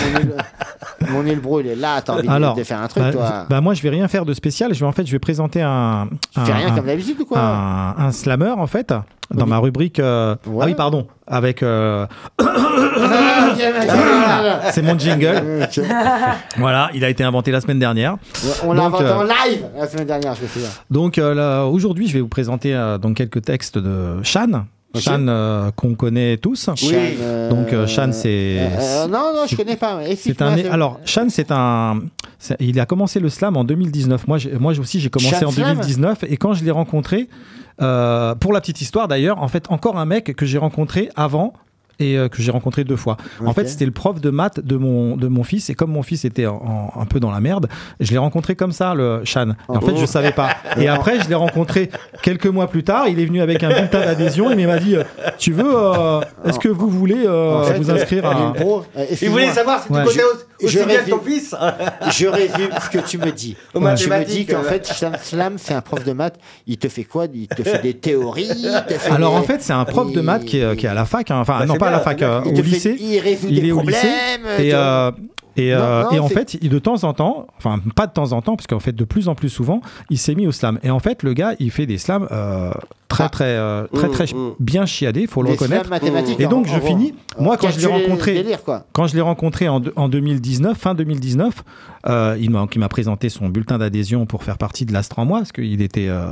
mon île, il est là. T'as envie de- Alors, de faire un truc, bah, toi. bah, moi je vais rien faire de spécial. Je vais en fait, je vais présenter un. Tu fais un- rien un- comme d'habitude ou quoi un, un slammer en fait dans ma rubrique. euh, Ouais. Ah oui, pardon, avec. euh, c'est mon jingle. Ok. Voilà, il a été inventé la semaine dernière. On l'a Donc, inventé euh, en live la semaine dernière, je me souviens. Donc euh, là, aujourd'hui, je vais vous présenter euh, donc quelques textes de Shan. Ok. Shan euh, qu'on connaît tous. Shan, euh, Donc euh, Shan, c'est. euh, euh, non, non, je connais pas. C'est un. Alors, Shan, c'est un. c'est- Il a commencé le slam en 2019. Moi, j'ai- moi aussi, j'ai commencé Shan en Slam 2019. Et quand je l'ai rencontré, euh, pour la petite histoire d'ailleurs, en fait, encore un mec que j'ai rencontré avant et euh, que j'ai rencontré deux fois. En fait, c'était le prof de maths de mon, de mon fils. Et comme mon fils était en- en- un peu dans la merde, je l'ai rencontré comme ça, le Shan. Et en fait, je savais pas. Et après, je l'ai rencontré quelques mois plus tard. Il est venu avec un bulletin d'adhésion. Il m'a dit Tu veux, euh, est-ce que vous voulez euh, En fait, vous inscrire à. Il voulait savoir si tu Ouais. connais Je- aussi je bien que ton résume. fils. Je résume ce que tu me dis. Aux Tu me dis qu'en fait, Slam Slam, c'est un prof de maths. Il te fait quoi? Il te fait des théories il te fait Alors des- en fait, c'est un prof de maths qui est, qui est à la fac, hein. enfin Bah, non pas à la fac, euh, il au lycée. il est au lycée. Et, euh, et, Non, non, et en fait, il, de temps en temps, enfin pas de temps en temps, parce qu'en fait de plus en plus souvent, il s'est mis au slam. Et en fait, le gars, il fait des slams euh, très Ah. très euh, très Mmh, très mmh. bien chiadés, faut le Des reconnaître. Et donc en- je en- finis. Moi, quand je l'ai rencontré, le délire, quoi. quand je l'ai rencontré en, de- en 2019, fin 2019, euh, il m'a il m'a présenté son bulletin d'adhésion pour faire partie de l'Astre en moi, parce qu'il était, euh,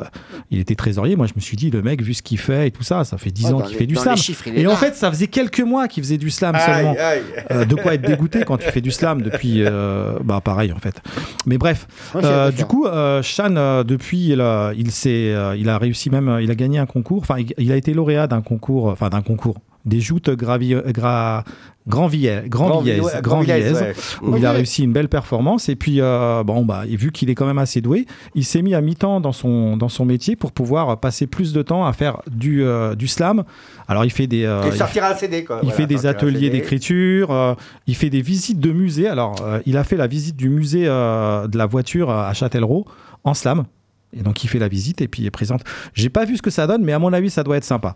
il était trésorier. Moi, je me suis dit, le mec, vu ce qu'il fait et tout ça, ça fait 10 Ouais, ans qu'il fait du slam. chiffres, il Et en là. fait, ça faisait quelques mois qu'il faisait du slam seulement. Aïe, aïe. Euh, de quoi être dégoûté quand tu fais du slam depuis. euh, bah, pareil, en fait. Mais bref. Euh, du coup, euh, Shan, depuis, il a, il, s'est, il a réussi même. Il a gagné un concours. Enfin, il, il a été lauréat d'un concours. Enfin, d'un concours. Des joutes gravi, gra, Grand Villez, Grand Grand Villez, Villez, ouais. où il a réussi une belle performance. Et puis, euh, bon, bah, et vu qu'il est quand même assez doué, il s'est mis à mi-temps dans son, dans son métier pour pouvoir passer plus de temps à faire du, euh, du slam. Alors, il fait des. euh, il sortira un CD, quoi. il Voilà, fait des ateliers d'écriture, il fait des visites de musées. Alors, il a fait la visite du musée de la voiture à Châtellerault en slam. Et donc, il fait la visite et puis il présente. J'ai pas vu ce que ça donne, mais à mon avis, ça doit être sympa.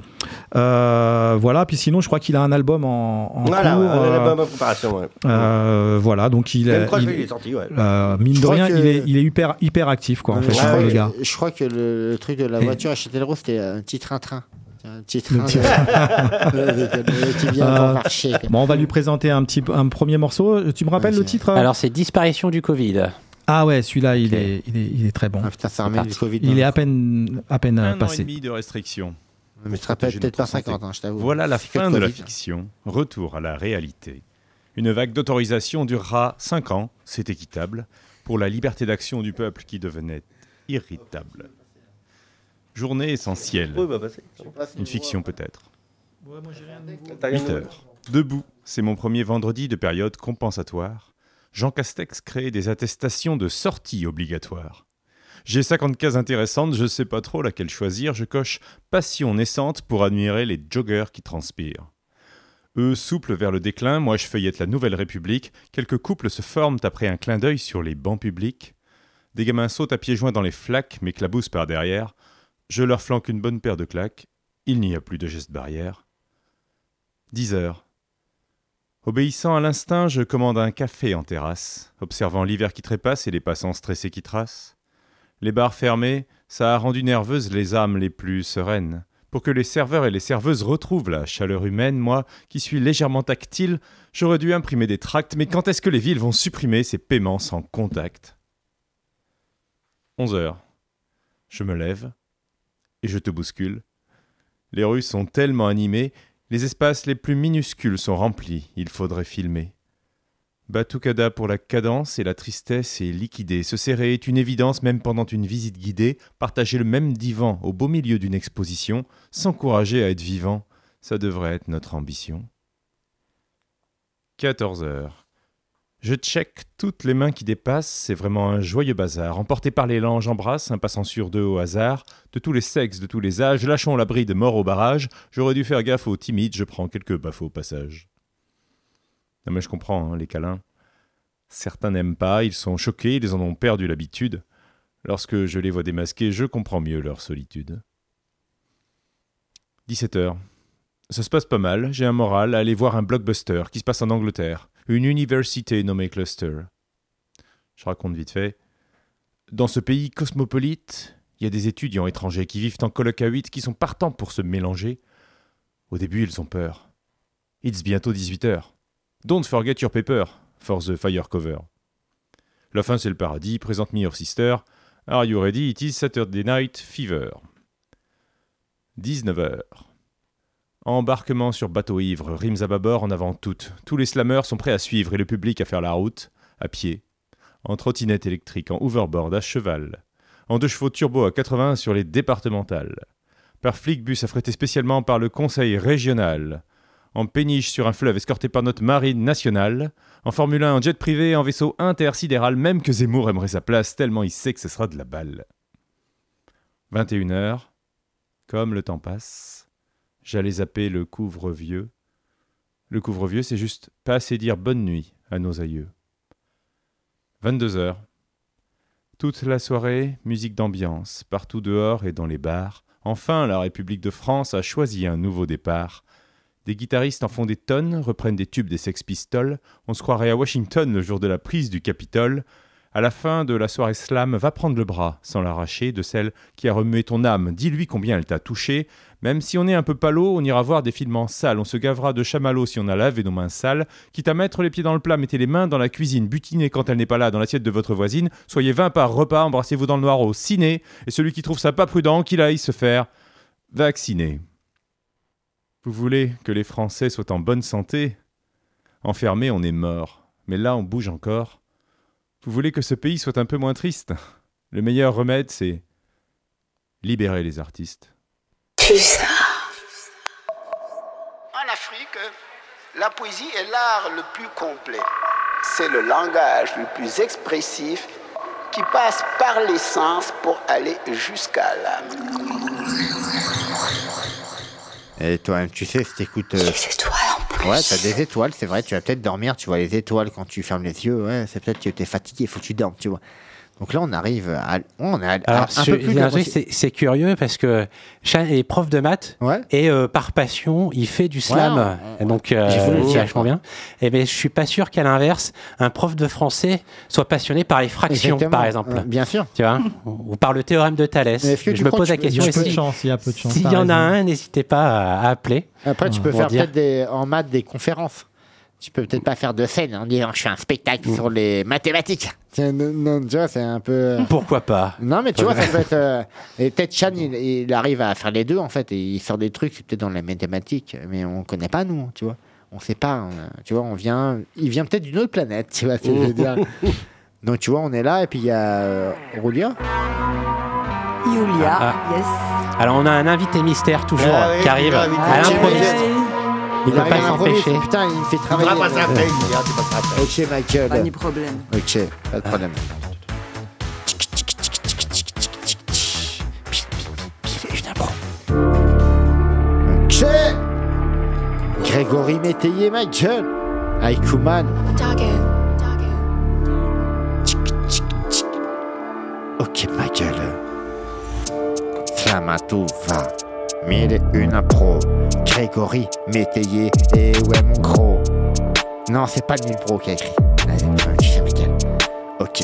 Euh, voilà. Puis sinon, je crois qu'il a un album en, en Voilà, cours. euh, en préparation, ouais. euh, voilà. Donc, il, est- il- il est sorti, ouais. euh, mine Je de rien, que- il, est, il est hyper, hyper actif, quoi, en Ouais, fait, je, crois que, gars. je crois que le, le truc de la Et- voiture à Châtellerault, c'était un petit train-train. Un petit Le train petit- de- qui vient Euh, pour marcher. Bon, on va lui présenter un petit un premier morceau. Tu me rappelles Ouais, le titre Alors, c'est Disparition du Covid. Ah ouais, celui-là, il, est, il, est, il est très bon. Ah putain, ça remet du Covid. Il dans- est à peine, à peine euh, Un an et passé. demi de restriction. Mais je te rappelle peut-être pas santé. 50, hein, je t'avoue. Voilà la fin de la fiction. Retour à la réalité. Une vague d'autorisation durera 5 ans, c'est équitable, pour la liberté d'action du peuple qui devenait irritable. Journée essentielle. Bah, bah, Une fiction peut-être. T'as rien 8 de- heures. Debout, c'est mon premier vendredi de période compensatoire. Jean Castex crée des attestations de sortie obligatoires. J'ai 50 cases intéressantes, je sais pas trop laquelle choisir, je coche passion naissante pour admirer les joggers qui transpirent. Eux souples vers le déclin, moi je feuillette la Nouvelle République, quelques couples se forment après un clin d'œil sur les bancs publics. Des gamins sautent à pieds joints dans les flaques, m'éclaboussent par derrière. Je leur flanque une bonne paire de claques, il n'y a plus de gestes barrières. 10 heures. Obéissant à l'instinct, je commande un café en terrasse, observant l'hiver qui trépasse et les passants stressés qui tracent. Les bars fermés, ça a rendu nerveuses les âmes les plus sereines. Pour que les serveurs et les serveuses retrouvent la chaleur humaine, moi, qui suis légèrement tactile, j'aurais dû imprimer des tracts, mais quand est-ce que les villes vont supprimer ces paiements sans contact? 11 heures. Je me lève et je te bouscule. Les rues sont tellement animées, les espaces les plus minuscules sont remplis, il faudrait filmer. Batucada pour la cadence et la tristesse est liquidée. Se serrer est une évidence même pendant une visite guidée. Partager le même divan au beau milieu d'une exposition, s'encourager à être vivant, ça devrait être notre ambition. 14 heures. Je check toutes les mains qui dépassent, c'est vraiment un joyeux bazar. Emporté par l'élan, j'embrasse un passant sur deux au hasard. De tous les sexes, de tous les âges, lâchons la bride mort au barrage. J'aurais dû faire gaffe aux timides, je prends quelques baffes au passage. Non mais je comprends, hein, les câlins. Certains n'aiment pas, ils sont choqués, ils en ont perdu l'habitude. Lorsque je les vois démasqués, je comprends mieux leur solitude. 17 heures. Ça se passe pas mal, j'ai un moral à aller voir un blockbuster qui se passe en Angleterre, une université nommée Cluster. Je raconte vite fait. Dans ce pays cosmopolite, il y a des étudiants étrangers qui vivent en coloc à 8 qui sont partants pour se mélanger. Au début, ils ont peur. It's bientôt 18 heures. Don't forget your paper for the fire cover. La fin, c'est le paradis. Présente me your sister. Are you ready? It is Saturday night fever. 19 heures. Embarquement sur bateau ivre, rimes à bâbord en avant toutes. Tous les slammers sont prêts à suivre et le public à faire la route, à pied, en trottinette électrique, en hoverboard, à cheval, en deux chevaux turbo à 80 sur les départementales, par flic-bus affrété spécialement par le conseil régional, en péniche sur un fleuve escorté par notre marine nationale, en Formule 1 en jet privé, en vaisseau intersidéral, même que Zemmour aimerait sa place tellement il sait que ce sera de la balle. 21 heures, comme le temps passe, j'allais zapper le couvre-vieux. Le couvre-vieux, c'est juste pas assez dire bonne nuit à nos aïeux. 22 heures. Toute la soirée, musique d'ambiance, partout dehors et dans les bars. Enfin, la République de France a choisi un nouveau départ. Des guitaristes en font des tonnes, reprennent des tubes des Sex Pistols. On se croirait à Washington le jour de la prise du Capitole. À la fin de la soirée slam, va prendre le bras, sans l'arracher, de celle qui a remué ton âme. Dis-lui combien elle t'a touché. Même si on est un peu palo, on ira voir des films en salle. On se gavera de chamallows si on a lavé nos mains sales. Quitte à mettre les pieds dans le plat, mettez les mains dans la cuisine. Butinez quand elle n'est pas là dans l'assiette de votre voisine. Soyez 20 par repas, embrassez-vous dans le noir au ciné. Et celui qui trouve ça pas prudent, qu'il aille se faire vacciner. Vous voulez que les Français soient en bonne santé? Enfermés, on est mort. Mais là, on bouge encore. Vous voulez que ce pays soit un peu moins triste? Le meilleur remède, c'est libérer les artistes. En Afrique, la poésie est l'art le plus complet. C'est le langage le plus expressif qui passe par les sens pour aller jusqu'à l'âme. Et toi-même, tu sais, si t'écoutes. euh, étoiles en Ouais, t'as des étoiles, c'est vrai. Tu vas peut-être dormir, tu vois les étoiles quand tu fermes les yeux. Ouais, c'est peut-être que t'es fatigué, faut que tu dormes, tu vois. Donc là, on arrive à. On Alors, un peu plus de a moitié. c'est curieux parce que Chan est prof de maths et euh, par passion, il fait du slam. Ouais, donc, euh, c'est vachement bien. Et ben, je suis pas sûr qu'à l'inverse, un prof de français soit passionné par les fractions, Exactement. par exemple. Euh, bien sûr. Tu vois? Ou par le théorème de Thalès. Je me pose la question. il y a et peu de si- chance, il y a peu de chance, S'il t'as y en a un, n'hésitez pas à, appeler. Après, tu peux faire peut-être en maths des conférences. Tu peux peut-être pas faire de scène en disant je fais un spectacle sur les mathématiques. Tiens, non, non, tu vois, c'est un peu. Pourquoi pas? Non, mais tu vois, ça peut être. euh, Et peut-être Chan, il, il arrive à faire les deux, en fait, et il sort des trucs, c'est peut-être dans les mathématiques, mais on connaît pas, nous, tu vois. On sait pas, on- tu vois, on vient. Il vient peut-être d'une autre planète, tu vois ce que je veux dire. Donc, tu vois, on est là, et puis il y a euh, Roulia. Yulia, Ah. yes. Alors, on a un invité mystère toujours Ah oui, qui arrive à l'improviste. Il arrive pas s'empêcher. Putain, il fait travailler. Après, il y a- tu passeras après. Ok, Michael. Pas de problème. Ok, pas de problème. Ok. Grégory Métayer, Michael. Aikuman. Ok, Michael. Flamato va. Mille et une impro. Grégory Métayer. Et ouais, mon gros. Non, c'est pas Neil Bro qui a écrit. Enfin, tu sais. Ok.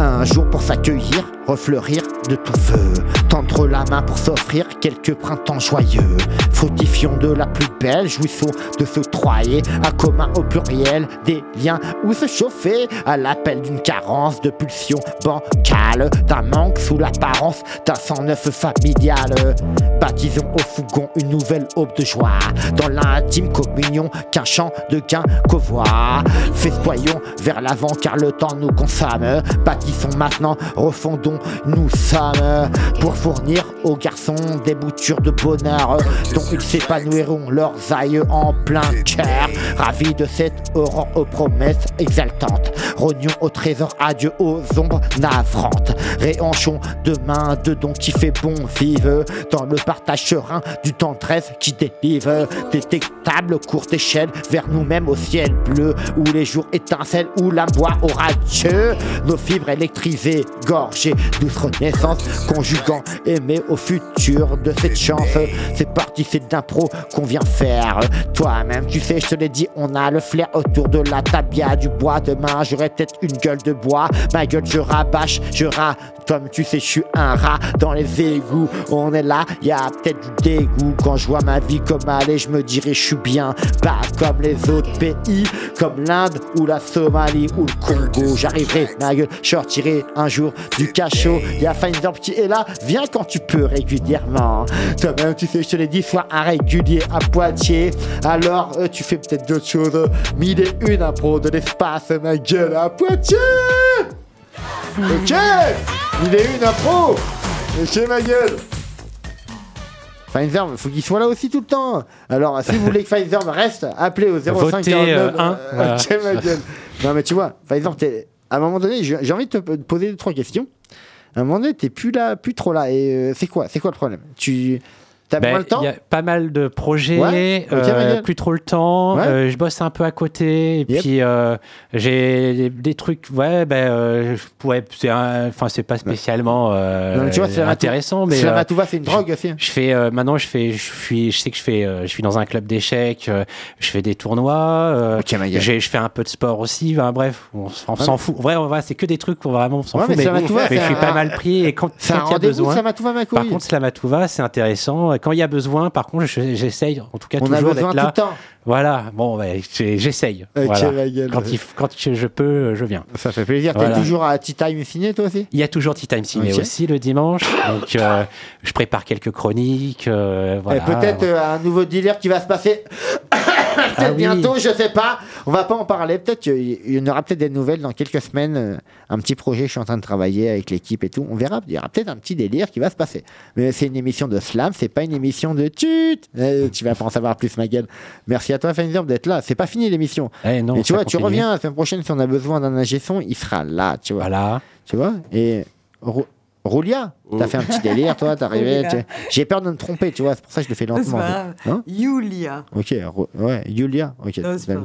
Un jour pour s'accueillir, refleurir de tout feu. Tendre la main pour s'offrir quelques printemps joyeux. Fructifions de la plus belle, jouissons de se troyer. À commun au pluriel, des liens où se chauffer. À l'appel d'une carence de pulsion bancale. D'un manque sous l'apparence d'un sang neuf familial. Baptisons au fougon une nouvelle aube de joie. Dans l'intime communion qu'un chant de gain voit. Festoyons vers l'avant car le temps nous consomme. Bâtissons maintenant, refondons, nous sommes pour fournir aux garçons des boutures de bonheur dont ils s'épanouiront leurs aïeux en plein cœur. Ravis de cette aurore aux promesses exaltantes. Rognons au trésor, adieu aux ombres navrantes. Réhanchons demain de dons qui fait bon vive dans le partage serein du temps 13 qui délivre. Détectable courte échelle vers nous-mêmes au ciel bleu où les jours étincellent, où la voix aura Dieu. Nos fibres électrisées, gorgées, douce renaissance, conjuguant aimer au futur de cette chance. C'est parti, c'est d'impro qu'on vient faire. Toi-même, tu sais, je te l'ai dit, on a le flair autour de la tabia du bois. Demain, j'aurai peut-être une gueule de bois. Ma gueule, je rabâche, je ras. Comme tu sais, je suis un rat dans les égouts. On est là, y a peut-être du dégoût. Quand je vois ma vie comme aller, je me dirais, je suis bien. Pas comme les autres pays, comme l'Inde ou la Somalie ou le Congo. J'arriverai, ma gueule, je sortirai un jour du cachot. Y a Feinzorb qui est là, viens quand tu peux régulièrement. Toi-même, tu sais, je te l'ai dit, sois un régulier à Poitiers. Alors, euh, tu fais peut-être d'autres choses. Mille et une impro de l'espace, ma gueule, à Poitiers! Ok! Mille et une impro! Ok, ma gueule! Pfizer, faut qu'il soit là aussi tout le temps. Alors, si vous voulez que Pfizer reste, appelez au 05 Votez, euh, 49. un, voilà. Ok, ma gueule. Non, mais tu vois, Pfizer, t'es- à un moment donné, j'ai envie de te poser deux, trois questions. À un moment donné, t'es plus là, plus trop là. Et euh, c'est quoi, c'est quoi le problème? Tu as Ben, moins le temps Il y a pas mal de projets, Ouais, euh, gueule. plus trop le temps. Ouais. euh, je bosse un peu à côté. Et puis, euh, j'ai des, trucs. Ouais, ben, euh, ouais, c'est un- enfin, c'est pas spécialement Non, mais tu vois, intéressant. Mais matouva, c'est une drogue aussi. je fais maintenant, je fais, je suis, je sais que je fais, je suis dans un club d'échecs. je fais des tournois. j'ai- je fais un peu de sport aussi. bref, on, Ouais, s'en fout. On va, c'est que des trucs où vraiment s'en Ouais, fout. mais je suis pas mal pris et quand, quand il y a besoin. Par contre, Slamatouva, c'est intéressant. Quand il y a besoin, par contre, je- j'essaye, en tout cas, On a toujours besoin d'être là. tout le temps. Voilà, bon, j'ai- j'essaye. Voilà. Quand, je peux, je viens. Ça fait plaisir. Voilà. T'es toujours à Tea Time Ciné, toi aussi? Il y a toujours Tea Time Ciné Ok. aussi le dimanche. Donc, euh, je prépare quelques chroniques. euh, voilà. Peut-être euh, un nouveau dealer qui va se passer peut-être Ah oui. bientôt, je sais pas. On va pas en parler. Peut-être qu'il y en aura peut-être des nouvelles dans quelques semaines. euh, Un petit projet, je suis en train de travailler avec l'équipe et tout. On verra. Il y aura peut-être un petit délire qui va se passer. Mais c'est une émission de slam, c'est pas une émission de tut. Eh, tu vas pas en savoir plus, ma gueule. Merci à toi, Feinzer, d'être là. C'est pas fini l'émission. Eh non, Et tu vois, tu reviens la semaine prochaine si on a besoin d'un ingé son, il sera là, tu vois. Voilà. Tu vois? Et Ro- Roulia, t'as fait un petit délire, toi, t'es arrivé. Roulia. tu- J'ai peur de me tromper, tu vois, c'est pour ça que je le fais lentement. pas grave. Hein Yulia. Ok, ouais, Yulia, ok. Non.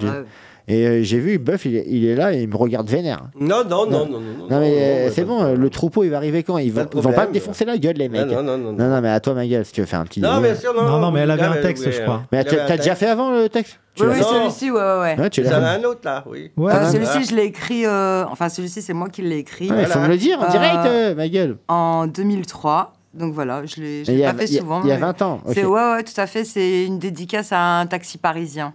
Et euh, j'ai vu, Buff, il est, il est là et il me regarde vénère. Non, non, non, non, non. Non, mais euh, c'est bon, le troupeau il va arriver quand? Ils vont, Pas de ils vont pas problème. me défoncer la gueule, les mecs. non, non, non, non, non, mais à toi, ma gueule, si tu veux faire un petit Non, délire. bien sûr, non. Non, non, mais elle avait un mais texte, oui, je crois. Mais t'as déjà fait avant le texte? Oui, oui, celui-ci, ouais, ouais, ouais. Ouais, tu l'as un autre là, oui. Ouais. Euh, Ah, celui-ci, je l'ai écrit. euh, Enfin, celui-ci, c'est moi qui l'ai écrit. Ouais, Il faut me le dire en Euh, direct, euh, ma gueule. En 2003. Donc voilà, je l'ai je Il l'ai y a- pas fait il y a- souvent. il y a mais 20 ans, ok. C'est ouais, ouais, tout à fait. C'est une dédicace à un taxi parisien.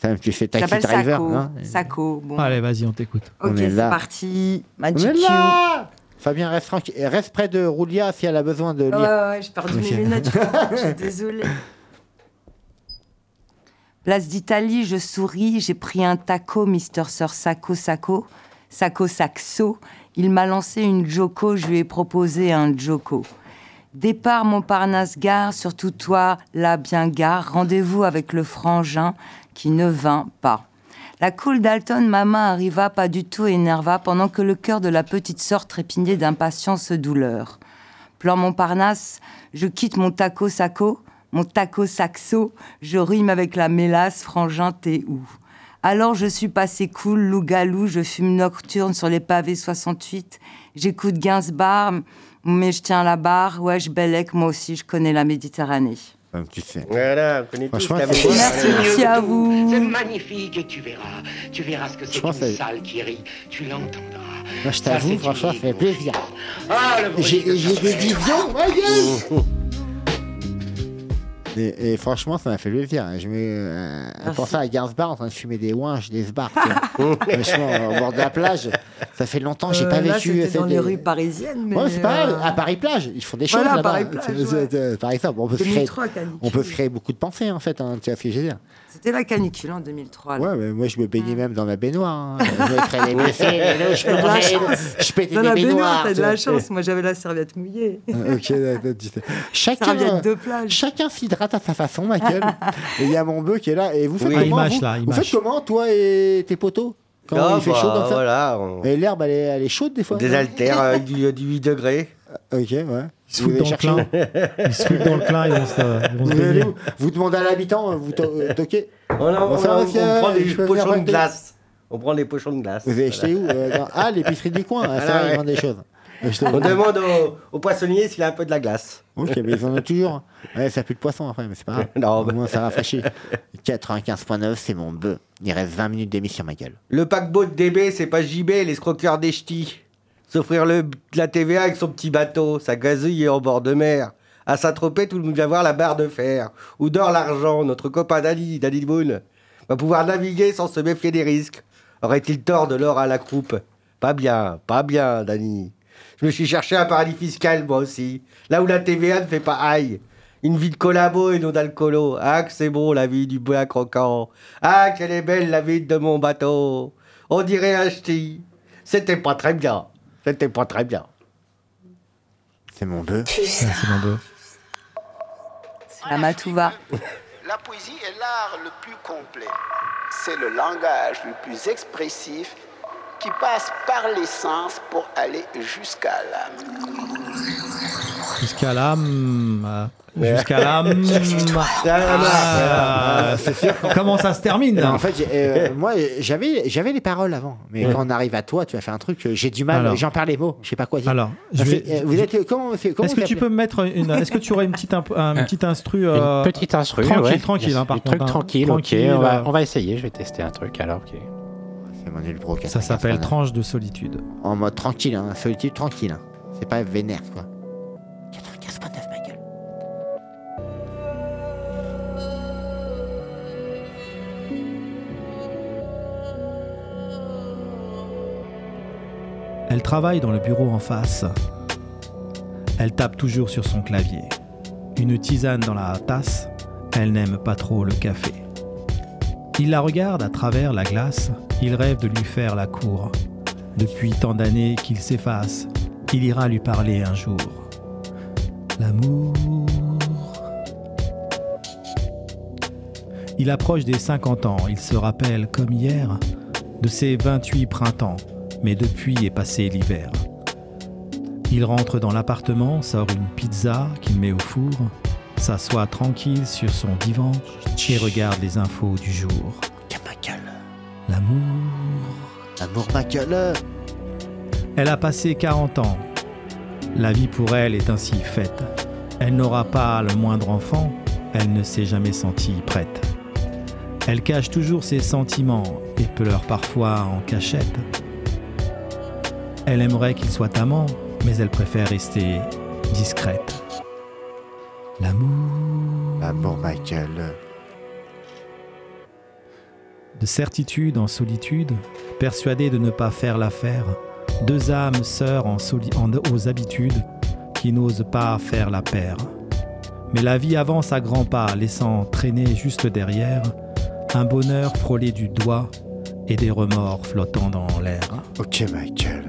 Putain, Tu fais taxi s'appelle driver. Sako. hein. Sako. Bon. Allez, vas-y, on t'écoute. on ok, est c'est là. parti. On Magic est Q. là Fabien, reste, tranquille. reste près de Roulia si elle a besoin de lire. ouais, ouais, j'ai perdu mes lunettes. je suis désolée. Place d'Italie, je souris, j'ai pris un taco, Mister Sir Sako Sako, Sako Saxo. Il m'a lancé une Joko, je lui ai proposé un Joko. Départ Montparnasse gare, surtout toi, là bien gare, rendez-vous avec le frangin qui ne vint pas. La cool Dalton, maman arriva pas du tout énerva pendant que le cœur de la petite sœur trépignait d'impatience douleur. Plan Montparnasse, je quitte mon taco saco, mon taco saxo, je rime avec la mélasse, frangin, t'es où Alors je suis passé cool, loup-galou, je fume nocturne sur les pavés 68, j'écoute Gainsbar, mais je tiens la barre, ouais, je bellec, moi aussi, je connais la Méditerranée. comme tu sais. Voilà, on connaît tous Franchement, voix. Merci, merci à vous. C'est magnifique et tu verras. Tu verras ce que c'est Je pense qu'une que- salle qui rit. Tu l'entendras. Moi, je t'avoue, c'est franchement, ça une fait plaisir. Ah, le J'ai des visions, ma gueule et, et franchement, ça m'a fait plaisir. Je me euh, pensais à Gainsbourg en train de fumer des ouinges, des sbars. franchement, au bord de la plage. Ça fait longtemps que j'ai Euh, pas là, vécu. c'était dans les rues parisiennes. Mais Ouais, c'est pareil. euh, À Paris-Plage, ils font des choses Voilà, là-bas. Paris-Plage, ouais. Par exemple, on peut, se créer, 2003, canicule. on peut se créer beaucoup de pensées, en fait. Hein, tu vois ce C'était la canicule en 2003. là. Ouais, mais moi, je me baignais même dans la baignoire. hein. Je me des blessés, je la je pétais Dans des la baignoire, baignoires. t'as de la chance. Moi, j'avais la serviette mouillée. Ah, Ok, d'accord, tu sais. Chacun, Serviette de plage. chacun s'hydrate à sa façon, Michael. et il y a mon bœuf qui est là. Et vous faites Oui. comment il mâche, vous, là, vous faites comment, toi et tes potos Quand il fait bah, chaud comme ça Voilà, on Et l'herbe, elle est, elle est chaude des fois désaltère avec du, du 8 degrés. Ok, ouais. Ils se foutent dans le clin. Ils se foutent dans le clin, ils vont se, ils vont se Vous, vous demandez à l'habitant, vous to- euh, toquez On, prend des pochons de glace. On prend des pochons de glace. Vous avez Voilà. acheté où euh, Ah, l'épicerie du coin. Ah, ça, ils ouais. vendent des choses. Où On demande au, au poissonnier s'il a un peu de la glace. Ok, mais ils en ont toujours. Ouais, ça pue de poisson après, mais c'est pas grave. Non, Au moins, ça rafraîchit. 95.9, c'est mon bœuf. Il reste 20 minutes d'émission, ma gueule. Le paquebot de DB, c'est pas JB, les scroqueurs des ch'tis. S'offrir le, la TVA avec son petit bateau, sa gazouille en bord de mer. À Saint-Tropez, tout le monde va voir la barre de fer. Où dort l'argent, notre copain Dali, Dali Boone, va pouvoir naviguer sans se méfier des risques. Aurait-il tort de l'or à la croupe? Pas bien, pas bien, Dani. Je me suis cherché un paradis fiscal, moi aussi. Là où la TVA ne fait pas aïe. Une vie de collabo et non d'alcoolo. Ah, que c'est beau la vie du bois croquant. Ah, qu'elle est belle la vie de mon bateau. On dirait un ch'ti. C'était pas très bien. C'était pas très bien. C'est mon bœuf. C'est mon bœuf. C'est la Matouva. La poésie est l'art le plus complet. C'est le langage le plus expressif qui passe par les sens pour aller jusqu'à l'âme. Jusqu'à l'âme. euh, Jusqu'à l'âme. Ah, sûr. Comment ça se termine En fait, euh, moi, j'avais, j'avais les paroles avant, mais Ouais. quand on arrive à toi, tu as fait un truc, euh, j'ai du mal, j'en perds les mots, je sais pas quoi dire. Alors, je fait- vais- euh, vous êtes, comment, fait- Est-ce que tu peux me mettre une. Est-ce que tu aurais une petite, imp- un petit instru euh, Une petite instru, Tranquille, ouais. tranquille, hein, par Un contre. truc hein. tranquille, Tranquille, ok. On va, on va essayer, je vais tester un truc alors. ok. C'est Pro, Ça 95, s'appelle. Tranche de solitude. En mode tranquille, hein, solitude tranquille. hein. C'est pas vénère, quoi. Elle travaille dans le bureau en face. Elle tape toujours sur son clavier. Une tisane dans la tasse. Elle n'aime pas trop le café. Il la regarde à travers la glace. Il rêve de lui faire la cour. Depuis tant d'années qu'il s'efface, il ira lui parler un jour. L'amour. Il approche des 50 ans. Il se rappelle, comme hier, de ses 28 printemps mais depuis est passé l'hiver. Il rentre dans l'appartement, sort une pizza qu'il met au four, s'assoit tranquille sur son divan et regarde les infos du jour. L'amour. L'amour. Elle a passé 40 ans. La vie pour elle est ainsi faite. Elle n'aura pas le moindre enfant, elle ne s'est jamais sentie prête. Elle cache toujours ses sentiments et pleure parfois en cachette. Elle aimerait qu'il soit amant, mais elle préfère rester discrète. L'amour. L'amour, gueule. De certitude en solitude, persuadée de ne pas faire l'affaire, deux âmes sœurs en soli- en- aux habitudes qui n'osent pas faire la paire. Mais la vie avance à grands pas, laissant traîner juste derrière un bonheur frôlé du doigt et des remords flottant dans l'air. Ok, Michael.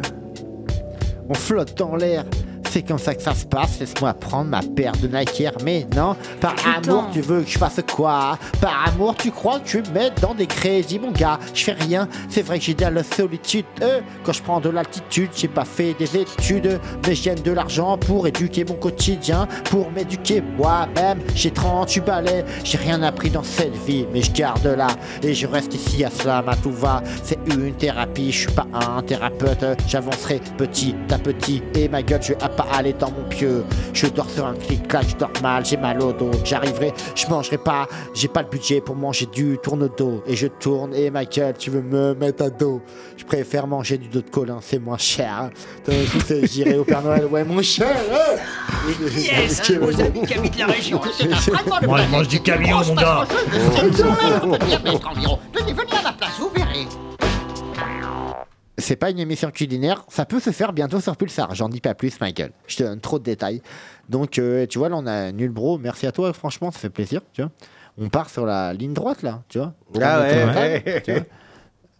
On flotte dans l'air. C'est comme ça que ça se passe. Laisse-moi prendre ma paire de Nike Air. Mais non, par amour, tu veux que je fasse quoi? Par amour, tu crois que tu me mets dans des crédits, mon gars? Je fais rien. C'est vrai que j'ai de la solitude. Euh, quand je prends de l'altitude, j'ai pas fait des études. Mais je gagne de l'argent pour éduquer mon quotidien. Pour m'éduquer moi-même. J'ai 38 balais. J'ai rien appris dans cette vie. Mais je garde là. Et je reste ici à cela, à tout va. C'est une thérapie. Je suis pas un thérapeute. J'avancerai petit à petit. Et ma gueule, je vais appeler pas aller dans mon pieu. Je dors sur un clic-clac, je dors mal, j'ai mal au dos. J'arriverai, je mangerai pas, j'ai pas le budget pour manger du tourne-dos. Et je tourne, et Michael, tu veux me mettre à dos. Je préfère manger du dos de colin, c'est moins cher. C'est- J'irai au Père Noël, ouais, mon cher. ouais. Yes, vos amis qui habitent la région, c'est un fragment de Moi, je mange du camion, mon gars. environ. Venez C'est pas une émission culinaire, ça peut se faire bientôt sur Pulsar, j'en dis pas plus Michael, je te donne trop de détails. Donc euh, tu vois là on a nul bro, merci à toi franchement ça fait plaisir, tu vois. On part sur la ligne droite là, tu vois. Ah ouais, ouais. tu vois.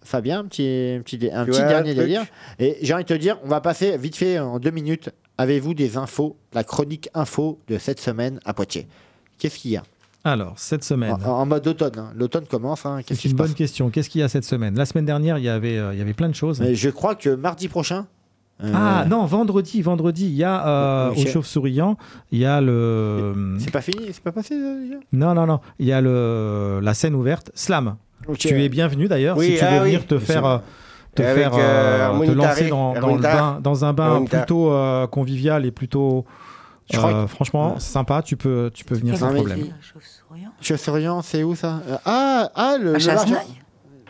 Fabien, un petit, un petit, un dernier délire. Et j'ai envie de te dire, on va passer vite fait en deux minutes. Avez-vous des infos, la chronique info de cette semaine à Poitiers? Qu'est-ce qu'il y a? Alors, cette semaine. en, en mode automne, hein. l'automne commence. hein. Qu'est-ce C'est une bonne question. Qu'est-ce qu'il y a cette semaine? La semaine dernière, il y avait, euh, il y avait plein de choses. Mais Je crois que mardi prochain. euh, Ah non, vendredi, vendredi, il y a euh, Ok. au Chauve-Souriant, il y a le. C'est pas fini, c'est pas passé euh, déjà? Non, non, non, il y a le la scène ouverte Slam. Tu es bienvenu d'ailleurs Oui, si tu veux ah oui. venir te faire. euh, te faire euh, euh, te lancer dans, dans le bain, dans un bain plutôt euh, convivial et plutôt Je crois euh, que- franchement sympa tu peux tu peux venir sans problème Chaussuriant, c'est où ça Euh, Ah, ah le. À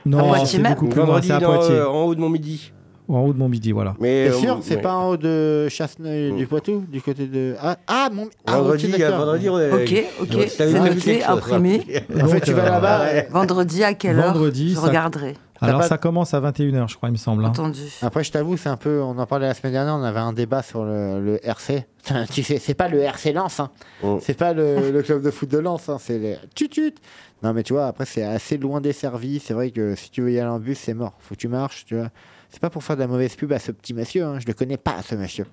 non c'est même beaucoup plus loin Vendredi, c'est à Poitiers euh, en haut de mon midi. en haut de Montmidi voilà Mais, euh, sûr C'est pas en haut de Chasseneuil du Poitou Du côté de. Ah, ah mon. Ah, Vendredi, vendredi, on est- Ok, ok, c'est noté, imprimé. En fait, tu vas là-bas. Vendredi à quelle heure Vendredi, Je ça- regarderai. Alors pas- ça commence à 21h je crois il me semble hein. Entendu. Après, je t'avoue, c'est un peu. On en parlait la semaine dernière, on avait un débat sur le, le RC. tu sais, c'est pas le RC Lens, hein. Mm. C'est pas le, le club de foot de Lens, hein. C'est les. Tutut Non, mais tu vois, après, c'est assez loin des services. C'est vrai que si tu veux y aller en bus, c'est mort. Faut que tu marches, tu vois. C'est pas pour faire de la mauvaise pub à ce petit monsieur, hein. Je le connais pas, ce monsieur.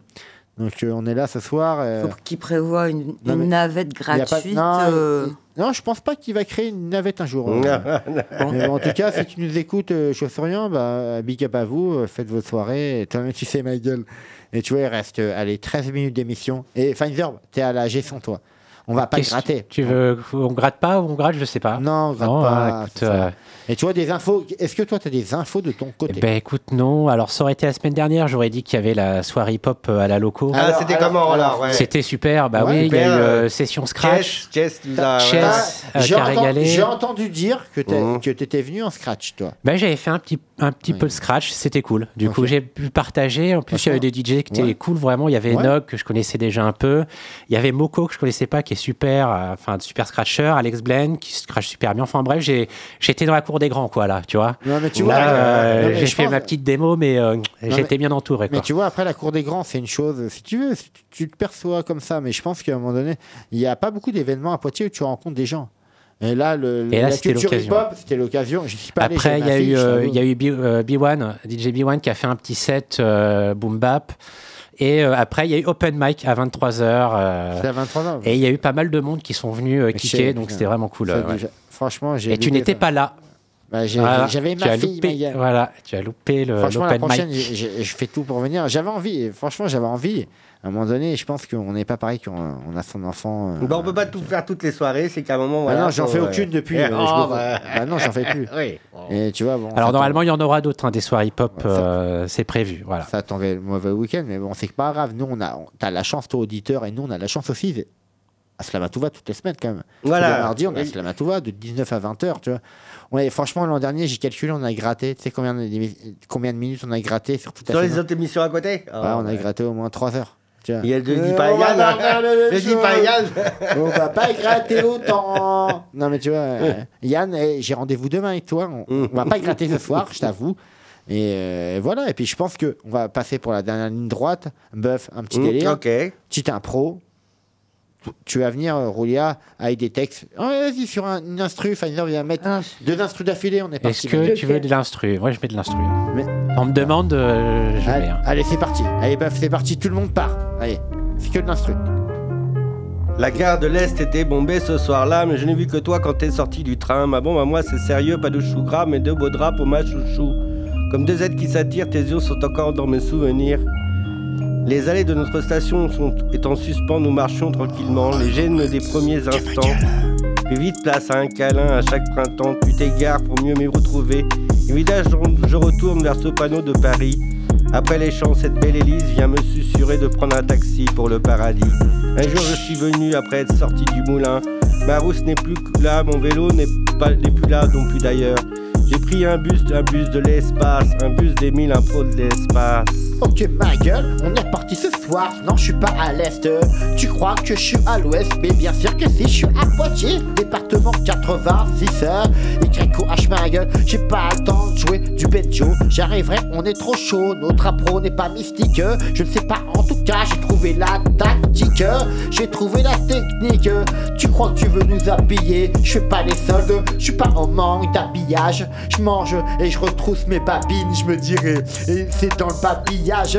Donc, euh, on est là ce soir. euh, Faut qu'il prévoit une, Non, une mais navette pas- gratuite. non, euh, Non, je pense pas qu'il va créer une navette un jour. euh. Mais en tout cas, si tu nous écoutes, euh, Chaussurian, bah, big up à vous, euh, faites votre soirée. Toi-même, tu sais ma gueule. Et tu vois, il reste euh, allez, 13 minutes d'émission. Et Feinverb, t'es à la gestion, toi. On va pas gratter. Tu veux qu'on gratte pas ou on gratte Je sais pas. Non, on gratte Non, pas. écoute, ça. euh, Et tu vois, des infos. Est-ce que toi, tu as des infos de ton côté? Eh ben écoute, non. Alors ça aurait été la semaine dernière, j'aurais dit qu'il y avait la soirée hip-hop euh, à la loco. Ah, c'était comment alors alors, ouais. C'était super. Bah Ouais, oui, il y a eu euh, session scratch. Chess, Chess euh, J'ai entendu, régalé. j'ai entendu dire que tu étais venu en scratch, toi. Bah, j'avais fait un petit, un petit peu de scratch, c'était cool. Du coup, j'ai pu partager. En plus, il y avait des DJ qui étaient Ouais. cool, vraiment. Il y avait Ouais. Nog, que je connaissais déjà un peu. Il y avait Moko, que je connaissais pas, qui est super, euh, enfin, super scratcher. Alex Blaine, qui scratch super bien. Enfin, bref, j'étais dans la cour des grands, quoi, là, tu vois. Non, mais tu Là, vois, euh, mais j'ai je fait pense- ma petite démo, mais euh, j'étais mais- bien entouré, Mais tu vois, après la cour des grands, c'est une chose. Si tu veux, si tu, tu te perçois comme ça, mais je pense qu'à un moment donné, il n'y a pas beaucoup d'événements à Poitiers où tu rencontres des gens. Et là, le, Et là, la c'était culture l'occasion. hip-hop, c'était l'occasion. Après, j'ai il y a eu, euh, y a eu B- euh, B1, DJ B1 qui a fait un petit set euh, boom bap. Et euh, après, il y a eu open mic à 23h. C'est à 23h. et il y a eu pas mal de monde qui sont venus euh, kicker, donc c'était vraiment cool. ça, euh, ouais. déjà- Franchement, j'ai. Et tu n'étais pas là. Bah, Voilà. J'avais Tu ma fille, loupé-. Voilà, tu as loupé le Franchement, la prochaine, je fais tout pour venir. J'avais envie. Franchement, j'avais envie. À un moment donné, je pense qu'on n'est pas pareil quand on a son enfant. euh, Bon, on peut pas tout faire toutes les soirées, c'est qu'à un moment. Bah non, j'en fais euh, aucune depuis. euh, je oh, me- bah. bah non, j'en fais plus. Oui. Et tu vois, bon. Alors normalement, il y en aura d'autres, hein, des soirées hip-hop, euh, c'est prévu. Voilà. Ça tombait le mauvais week-end, mais bon, c'est pas grave. Nous, on a, on- t'as la chance, toi, auditeur, et nous, on a la chance aussi. À Slamatouva toutes les semaines, quand même. Voilà. Tous les mardis, on a Oui. Slamatouva de 19 à 20 heures, tu vois. Ouais, franchement, l'an dernier, j'ai calculé, on a gratté. Tu sais combien de, combien de minutes on a gratté sur toute la Sur les autres émissions à côté? Ouais, on a gratté au moins 3 heures. Il y a le dit Euh, pas on va Yann, pas. On va gratter autant. Non, mais tu vois, euh, Yann, eh, j'ai rendez-vous demain avec toi. On, on va pas gratter ce soir, je t'avoue. Et euh, voilà. Et puis, je pense que on va passer pour la dernière ligne droite. Buff, un petit Mm, délire. ok. Petite impro. Tu vas venir, euh, Roulia, avec des textes. Oh, Vas-y, sur un, une instru, Finder vient mettre deux instrus d'affilée, on est parti. Est-ce que tu veux de l'instru? Moi, je mets de l'instru. On me demande, euh, je Allez, mets. hein. allez, c'est parti. Allez, Buff, c'est parti, tout le monde part. Allez, c'est que de l'instru. La gare de l'Est était bombée ce soir-là, mais je n'ai vu que toi quand t'es sorti du train. Ma bombe à moi, c'est sérieux, pas de chou gras, mais deux beaux draps pour ma chouchou. Comme deux êtres qui s'attirent, tes yeux sont encore dans mes souvenirs. Les allées de notre station sont étant suspens, nous marchions tranquillement, les gènes des premiers instants. Puis vite place à un câlin à chaque printemps, tu t'égares pour mieux me retrouver. Évidemment, je je retourne vers ce panneau de Paris. Après les champs, cette belle Élise vient me susurrer de prendre un taxi pour le paradis. Un jour, je suis venu après être sorti du moulin. Ma rousse n'est plus là, mon vélo n'est plus là non plus d'ailleurs. J'ai pris un bus, un bus de l'espace, un bus des mille impôts de l'espace. Ok ma gueule, on est reparti ce soir. Non, je suis pas à l'est. Tu crois que je suis à l'ouest, mais bien sûr que si je suis à Poitiers, département 86. YOH ma gueule, j'ai pas le temps de jouer du banjo. J'arriverai, on est trop chaud, notre appro n'est pas mystique. Je ne sais pas, en tout cas, j'ai trouvé la tactique, j'ai trouvé la technique. Tu crois que tu veux nous habiller? Je fais pas les soldes, je suis pas en manque d'habillage. Je mange et je retrousse mes babines, je me dirais. Et c'est dans le babillage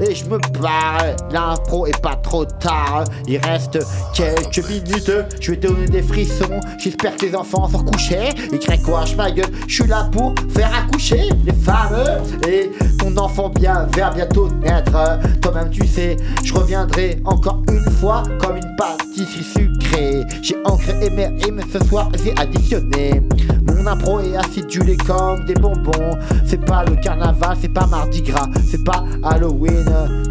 et je me barre. L'impro est pas trop tard, il reste quelques minutes. Je vais te donner des frissons. J'espère que tes enfants sont couchés. Et quoi, ma gueule, je suis là pour faire accoucher les femmes et ton enfant bien va bientôt naître. Toi-même, tu sais, je reviendrai encore une fois comme une pâtisserie sucrée. J'ai ancré mes rimes ce soir, j'ai additionné. Mon impro est acidulé comme des bonbons. C'est pas le carnaval, c'est pas Mardi Gras, c'est pas Halloween.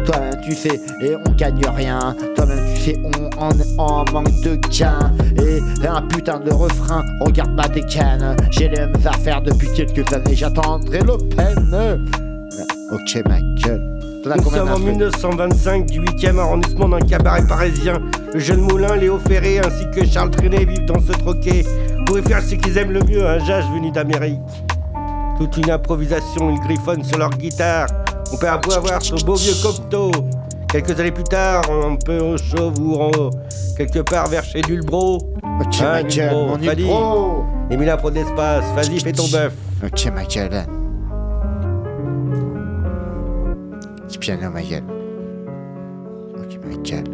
Toi-même tu sais, et on gagne rien. Toi-même tu sais, on en, en manque de gain. Et un putain de refrain, regarde ma décane. J'ai les mêmes affaires depuis quelques années, j'attendrai le peine. Ok ma gueule. Nous sommes en d'infos 1925 du 8e arrondissement d'un cabaret parisien. Le jeune Moulin, Léo Ferré ainsi que Charles Trenet vivent dans ce troquet. Pour y faire ce qu'ils aiment le mieux, un jazz venu d'Amérique. Toute une improvisation, ils griffonnent sur leur guitare. On peut avoir ce beau vieux copto. Quelques années plus tard, un peu au Chauvouro, quelque part vers chez Dulbro. Ok ma gueule, mon vas-y. Dulbro. Et mis là pour d'espace, vas-y, fais ton bœuf. Ok ma gueule. Piano ma gueule. Ok ma gueule.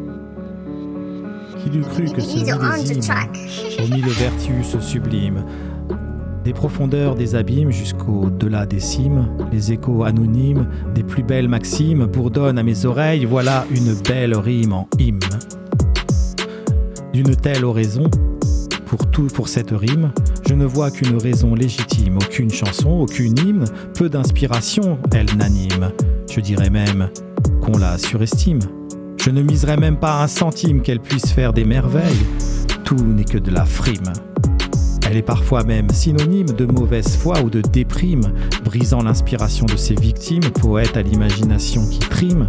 Qui l'eût cru que ce millésime, track. au milieu vertus sublime, des profondeurs des abîmes jusqu'au-delà des cimes, les échos anonymes des plus belles maximes bourdonnent à mes oreilles, voilà une belle rime en hymne. D'une telle oraison, pour tout pour cette rime, je ne vois qu'une raison légitime, aucune chanson, aucune hymne, peu d'inspiration, elle n'anime. Je dirais même qu'on la surestime. Je ne miserais même pas un centime qu'elle puisse faire des merveilles. Tout n'est que de la frime. Elle est parfois même synonyme de mauvaise foi ou de déprime, brisant l'inspiration de ses victimes, poètes à l'imagination qui prime.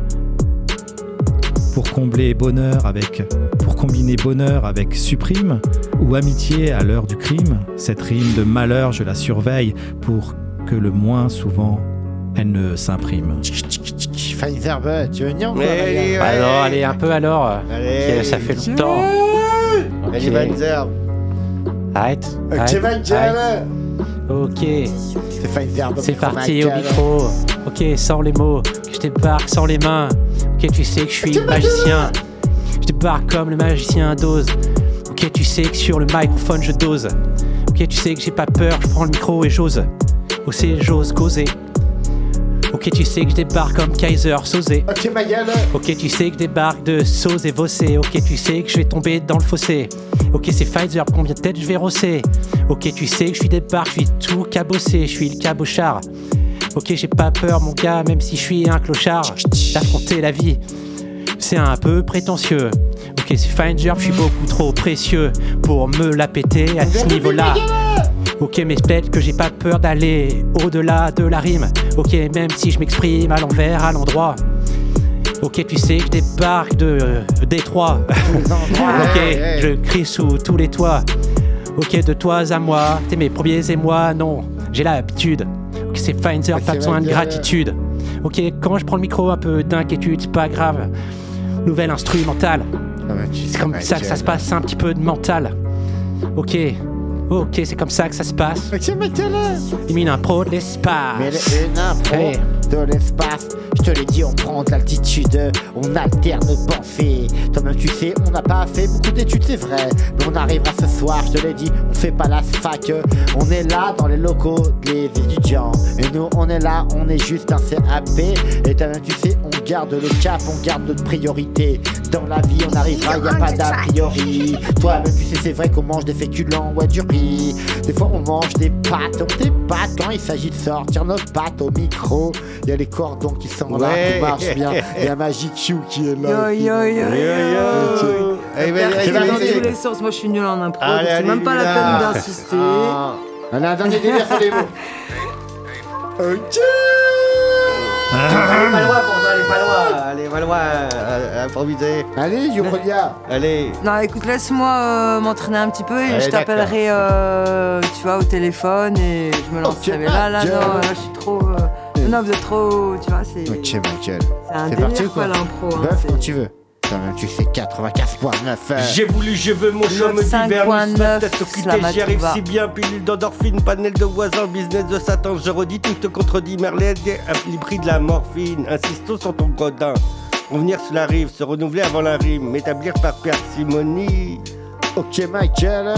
Pour combler bonheur avec, pour combiner bonheur avec supprime, ou amitié à l'heure du crime, cette rime de malheur je la surveille pour que le moins souvent elle ne s'imprime. Pfizer, bah, tu veux venir ou quoi, Allez, allez, un peu alors. Allez, Ok, ça fait longtemps. Allez, Pfizer. Arrête. Ok arrête, arrête. Ok, C'est parti au micro. Ok, sans les mots, je débarque sans les mains. Ok, tu sais que je suis magicien. Je débarque comme le magicien d'Oz. Ok, tu sais que sur le microphone je dose. Ok, tu sais que j'ai pas peur, je prends le micro et j'ose. Ok, j'ose causer. Ok, tu sais que je débarque comme Kaiser Sosé. Ok ma gueule. Ok, tu sais que je débarque de sauce et vossé. Ok, tu sais que je vais tomber dans le fossé. Ok, c'est Pfizer, combien de têtes je vais rosser? Ok, tu sais que je suis débarque, je suis tout cabossé, je suis le cabochard. Ok, j'ai pas peur, mon gars, même si je suis un clochard. D'affronter la vie, c'est un peu prétentieux. Ok, c'est Pfizer, je suis beaucoup trop précieux pour me la péter à ce niveau-là. Ok, mais peut-être que j'ai pas peur d'aller au-delà de la rime. Ok, même si je m'exprime à l'envers, à l'endroit. Ok, tu sais que je débarque de euh, Détroit. ok, je crie sous tous les toits. Ok, de toi à moi, t'es mes premiers et moi, non, j'ai l'habitude. Ok, c'est Pfizer, pas besoin de gratitude. Ok, quand je prends le micro, un peu d'inquiétude, c'est pas grave. Nouvelle instrumentale. C'est comme ça que ça se passe, un petit peu de mental. Ok, ok, c'est comme ça que ça se passe. Il mine un pro de l'espace. Mais les- une impro Hey. De l'espace, je te l'ai dit, on prend de l'altitude, on alterne nos pensées. Toi-même, tu sais, on n'a pas fait beaucoup d'études, c'est vrai, mais on arrivera ce soir, je te l'ai dit, on fait pas la fac. On est là dans les locaux des étudiants, et nous, on est là, on est juste un CAP. Et toi-même, tu sais, on garde le cap, on garde notre priorité. Dans la vie, on arrivera, y a pas d'a priori. Toi-même, tu sais, c'est vrai qu'on mange des féculents ou du riz. Des fois, on mange des pâtes, on pâtes quand il s'agit de sortir notre pâte au micro. Il y a les cordons qui sont là, Ouais. tout marche bien. Il y a Magic Q qui est là. Yo, yo, yo, yo. Allez, vas-y, Merci allez, dans tous les sens. Moi, je suis nulle en impro, Allez, donc c'est allez, même pas la peine d'insister. Ah. On a un dernier délire sur les mots. Ok. Allez, pas loin pour toi, allez, pas loin. Allez, à- à Improviser. Allez, Yoprodia. Allez. Non, écoute, laisse-moi euh, m'entraîner un petit peu et Allez, je t'appellerai, euh, tu vois, au téléphone et je me lancerai. Mais là, là, non, là, je suis trop. Non, vous êtes trop. Tu vois, c'est. Ok, Michael. C'est un C'est délire, parti ou quoi, quoi l'impro. hein, Bœuf quand tu veux. Même, tu sais 95.9. euh. J'ai voulu, je veux, mon chat me 5.9, divernise, ma tête Slamatouva. j'y arrive si bien, pilule d'endorphine, panel de voisins, business de Satan, je redis, tout te contredit, Merlet, les prix de la morphine, insistons sur ton godin, revenir sur la rive, se renouveler avant la rime, m'établir par parcimonie. Ok Michael,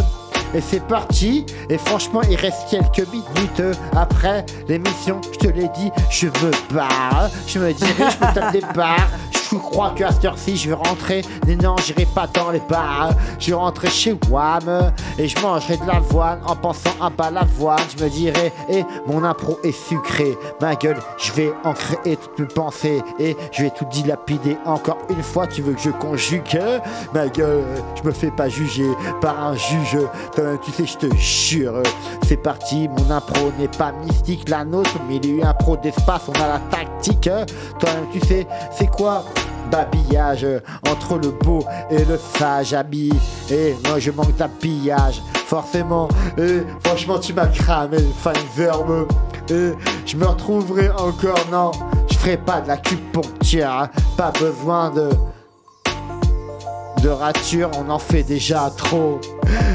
et c'est parti. Et franchement, il reste quelques minutes après l'émission. Je te l'ai dit, je me barre. Je me dirige, je me tape des barres. Je crois qu'à cette heure-ci, je vais rentrer. Mais non, j'irai pas dans les bars. Je vais rentrer chez Wam et je mangerai de l'avoine en pensant à balavoine. Je me dirai, et mon impro est sucré. Ma gueule, je vais en créer toutes mes pensées et je vais tout dilapider encore une fois. Tu veux que je conjugue? Ma gueule, je me fais pas juger par un juge. Tu sais, je te jure. C'est parti, mon impro n'est pas mystique, la nôtre, mais il y a un pro d'espace, on a la tactique. Toi-même, tu sais, c'est quoi? Babillage entre le beau et le sage habit. Et moi, je manque d'habillage, forcément. Et franchement, tu m'as cramé, fan verbe. Et je me retrouverai encore, non, je ferai pas de la cuponcture. Pas besoin de de rature, on en fait déjà trop.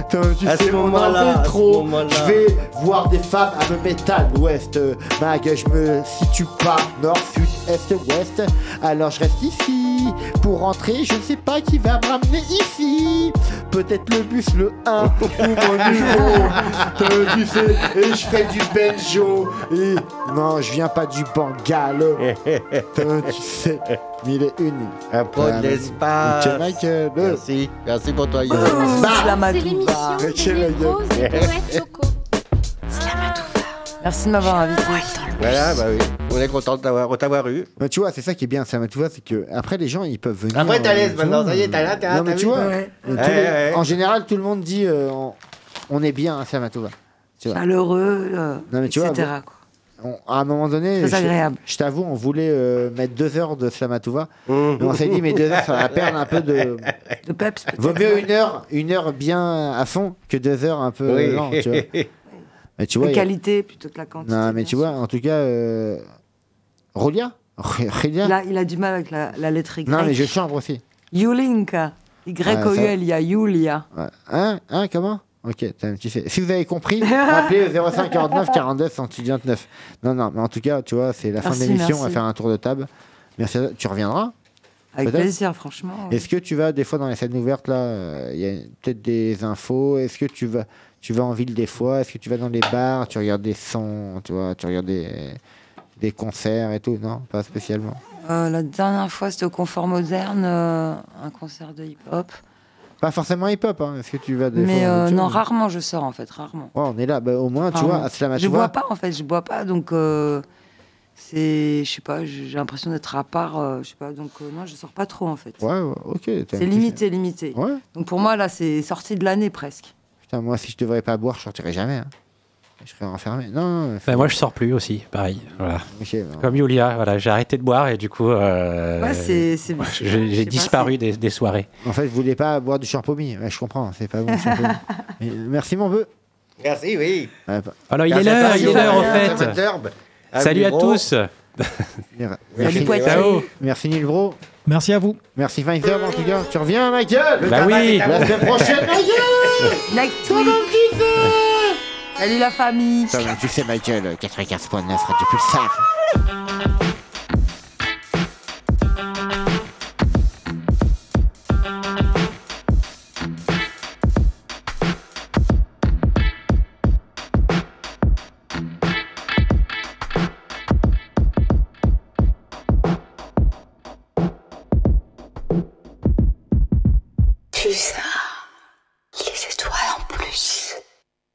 Tu À sais, ce on en fait trop. Je vais voir des femmes à me mettre à l'ouest. Ma gueule, je me situe pas nord, sud, est, ouest. Alors je reste ici. Pour rentrer, je ne sais pas qui va me ramener ici. Peut-être le bus, le 1 ou mon numéro. Toi, tu sais, et je ferai du benjo. Et non, je viens pas du Bengale. Toi, tu sais, mille et une. Un pro de l'espace. Merci. Merci pour toi, Yo. Slamatouva. C'est l'émission des et. Merci de m'avoir invité. Voilà, bah oui. On est content de t'avoir de t'avoir eu. Tu vois, c'est ça qui est bien, ça, tu vois, c'est que après les gens ils peuvent venir. Après, t'es à l'aise maintenant, ça y est, t'as là, t'as Non, mais t'as tu vu vois, Ouais. euh, tous Ouais, les- ouais. en général, tout le monde dit euh, on, on est bien à Samatova. Tu vois. Chaleureux, euh, Non, mais tu vois, etc. bon, quoi. on- à un moment donné, Très je- agréable. Je, t'avoue, on voulait euh, mettre deux heures de Slamatouva. Mmh. Mais on s'est dit, mais deux heures, ça va perdre un peu de. De peps. peut-être. Vaut mieux une heure, une heure bien à fond que deux heures un peu Oui. lent, tu vois. Mais tu vois, La a- qualité plutôt que la quantité. Non, mais tu vois, en tout cas, euh... Rolia? Rolia Là, il a du mal avec la, la lettre Y. Non, mais je chambre aussi. Yulinka. Y-O-U-L, il y a Yulia. Ouais. Hein? Hein Comment? Ok, t'as- tu sais. Si vous avez compris, appelez 05 49 42 129. Non, non, mais en tout cas, tu vois, c'est la fin de l'émission. On va faire un tour de table. Merci. à toi. Tu reviendras? Avec plaisir, franchement. Est-ce que tu vas des fois dans les scènes ouvertes là euh, Il y a peut-être des infos? Est-ce que tu vas, tu vas en ville des fois Est-ce que tu vas dans les bars Tu regardes des sons Tu vois Tu regardes des, des concerts et tout Non, pas spécialement? Euh, la dernière fois, c'était au Confort Moderne, euh, un concert de hip-hop. Pas forcément hip-hop. Hein. Est-ce que tu vas des Mais fois euh, non, rarement je sors en fait, rarement. Ouais, on est là. Bah, au moins, tu vois, à Slama, je bois vois. pas en fait, je bois pas, donc c'est, je sais pas, j'ai l'impression d'être à part, je sais pas, donc non, je sors pas trop en fait. Ouais, ouais, ok. C'est limité, limité. Ouais. Donc pour moi là, c'est sorti de l'année presque. Putain, moi, si je devrais pas boire, je sortirais jamais. hein. Je serais enfermé. Non, Bah, moi, je sors plus aussi, pareil. Voilà. Comme Yulia, voilà, j'ai arrêté de boire et du coup, euh, Ouais, c'est- c'est- moi, je j'ai pas, disparu des, des soirées. En fait, vous voulez pas boire du champomis. Ouais, je comprends, c'est pas bon. Mais, merci, mon bœuf. Merci, oui. Ouais, bah, Alors, il est Merci l'heure, il est l'heure en fait. Salut à tous. merci Nilbro. Merci à vous. Merci Pfizer, en tout cas. Tu reviens, Michael Bah oui. La semaine prochaine, Michael Next week. Salut la famille. Ça, Tu sais, Michael, 95.9 Radio Pulsar.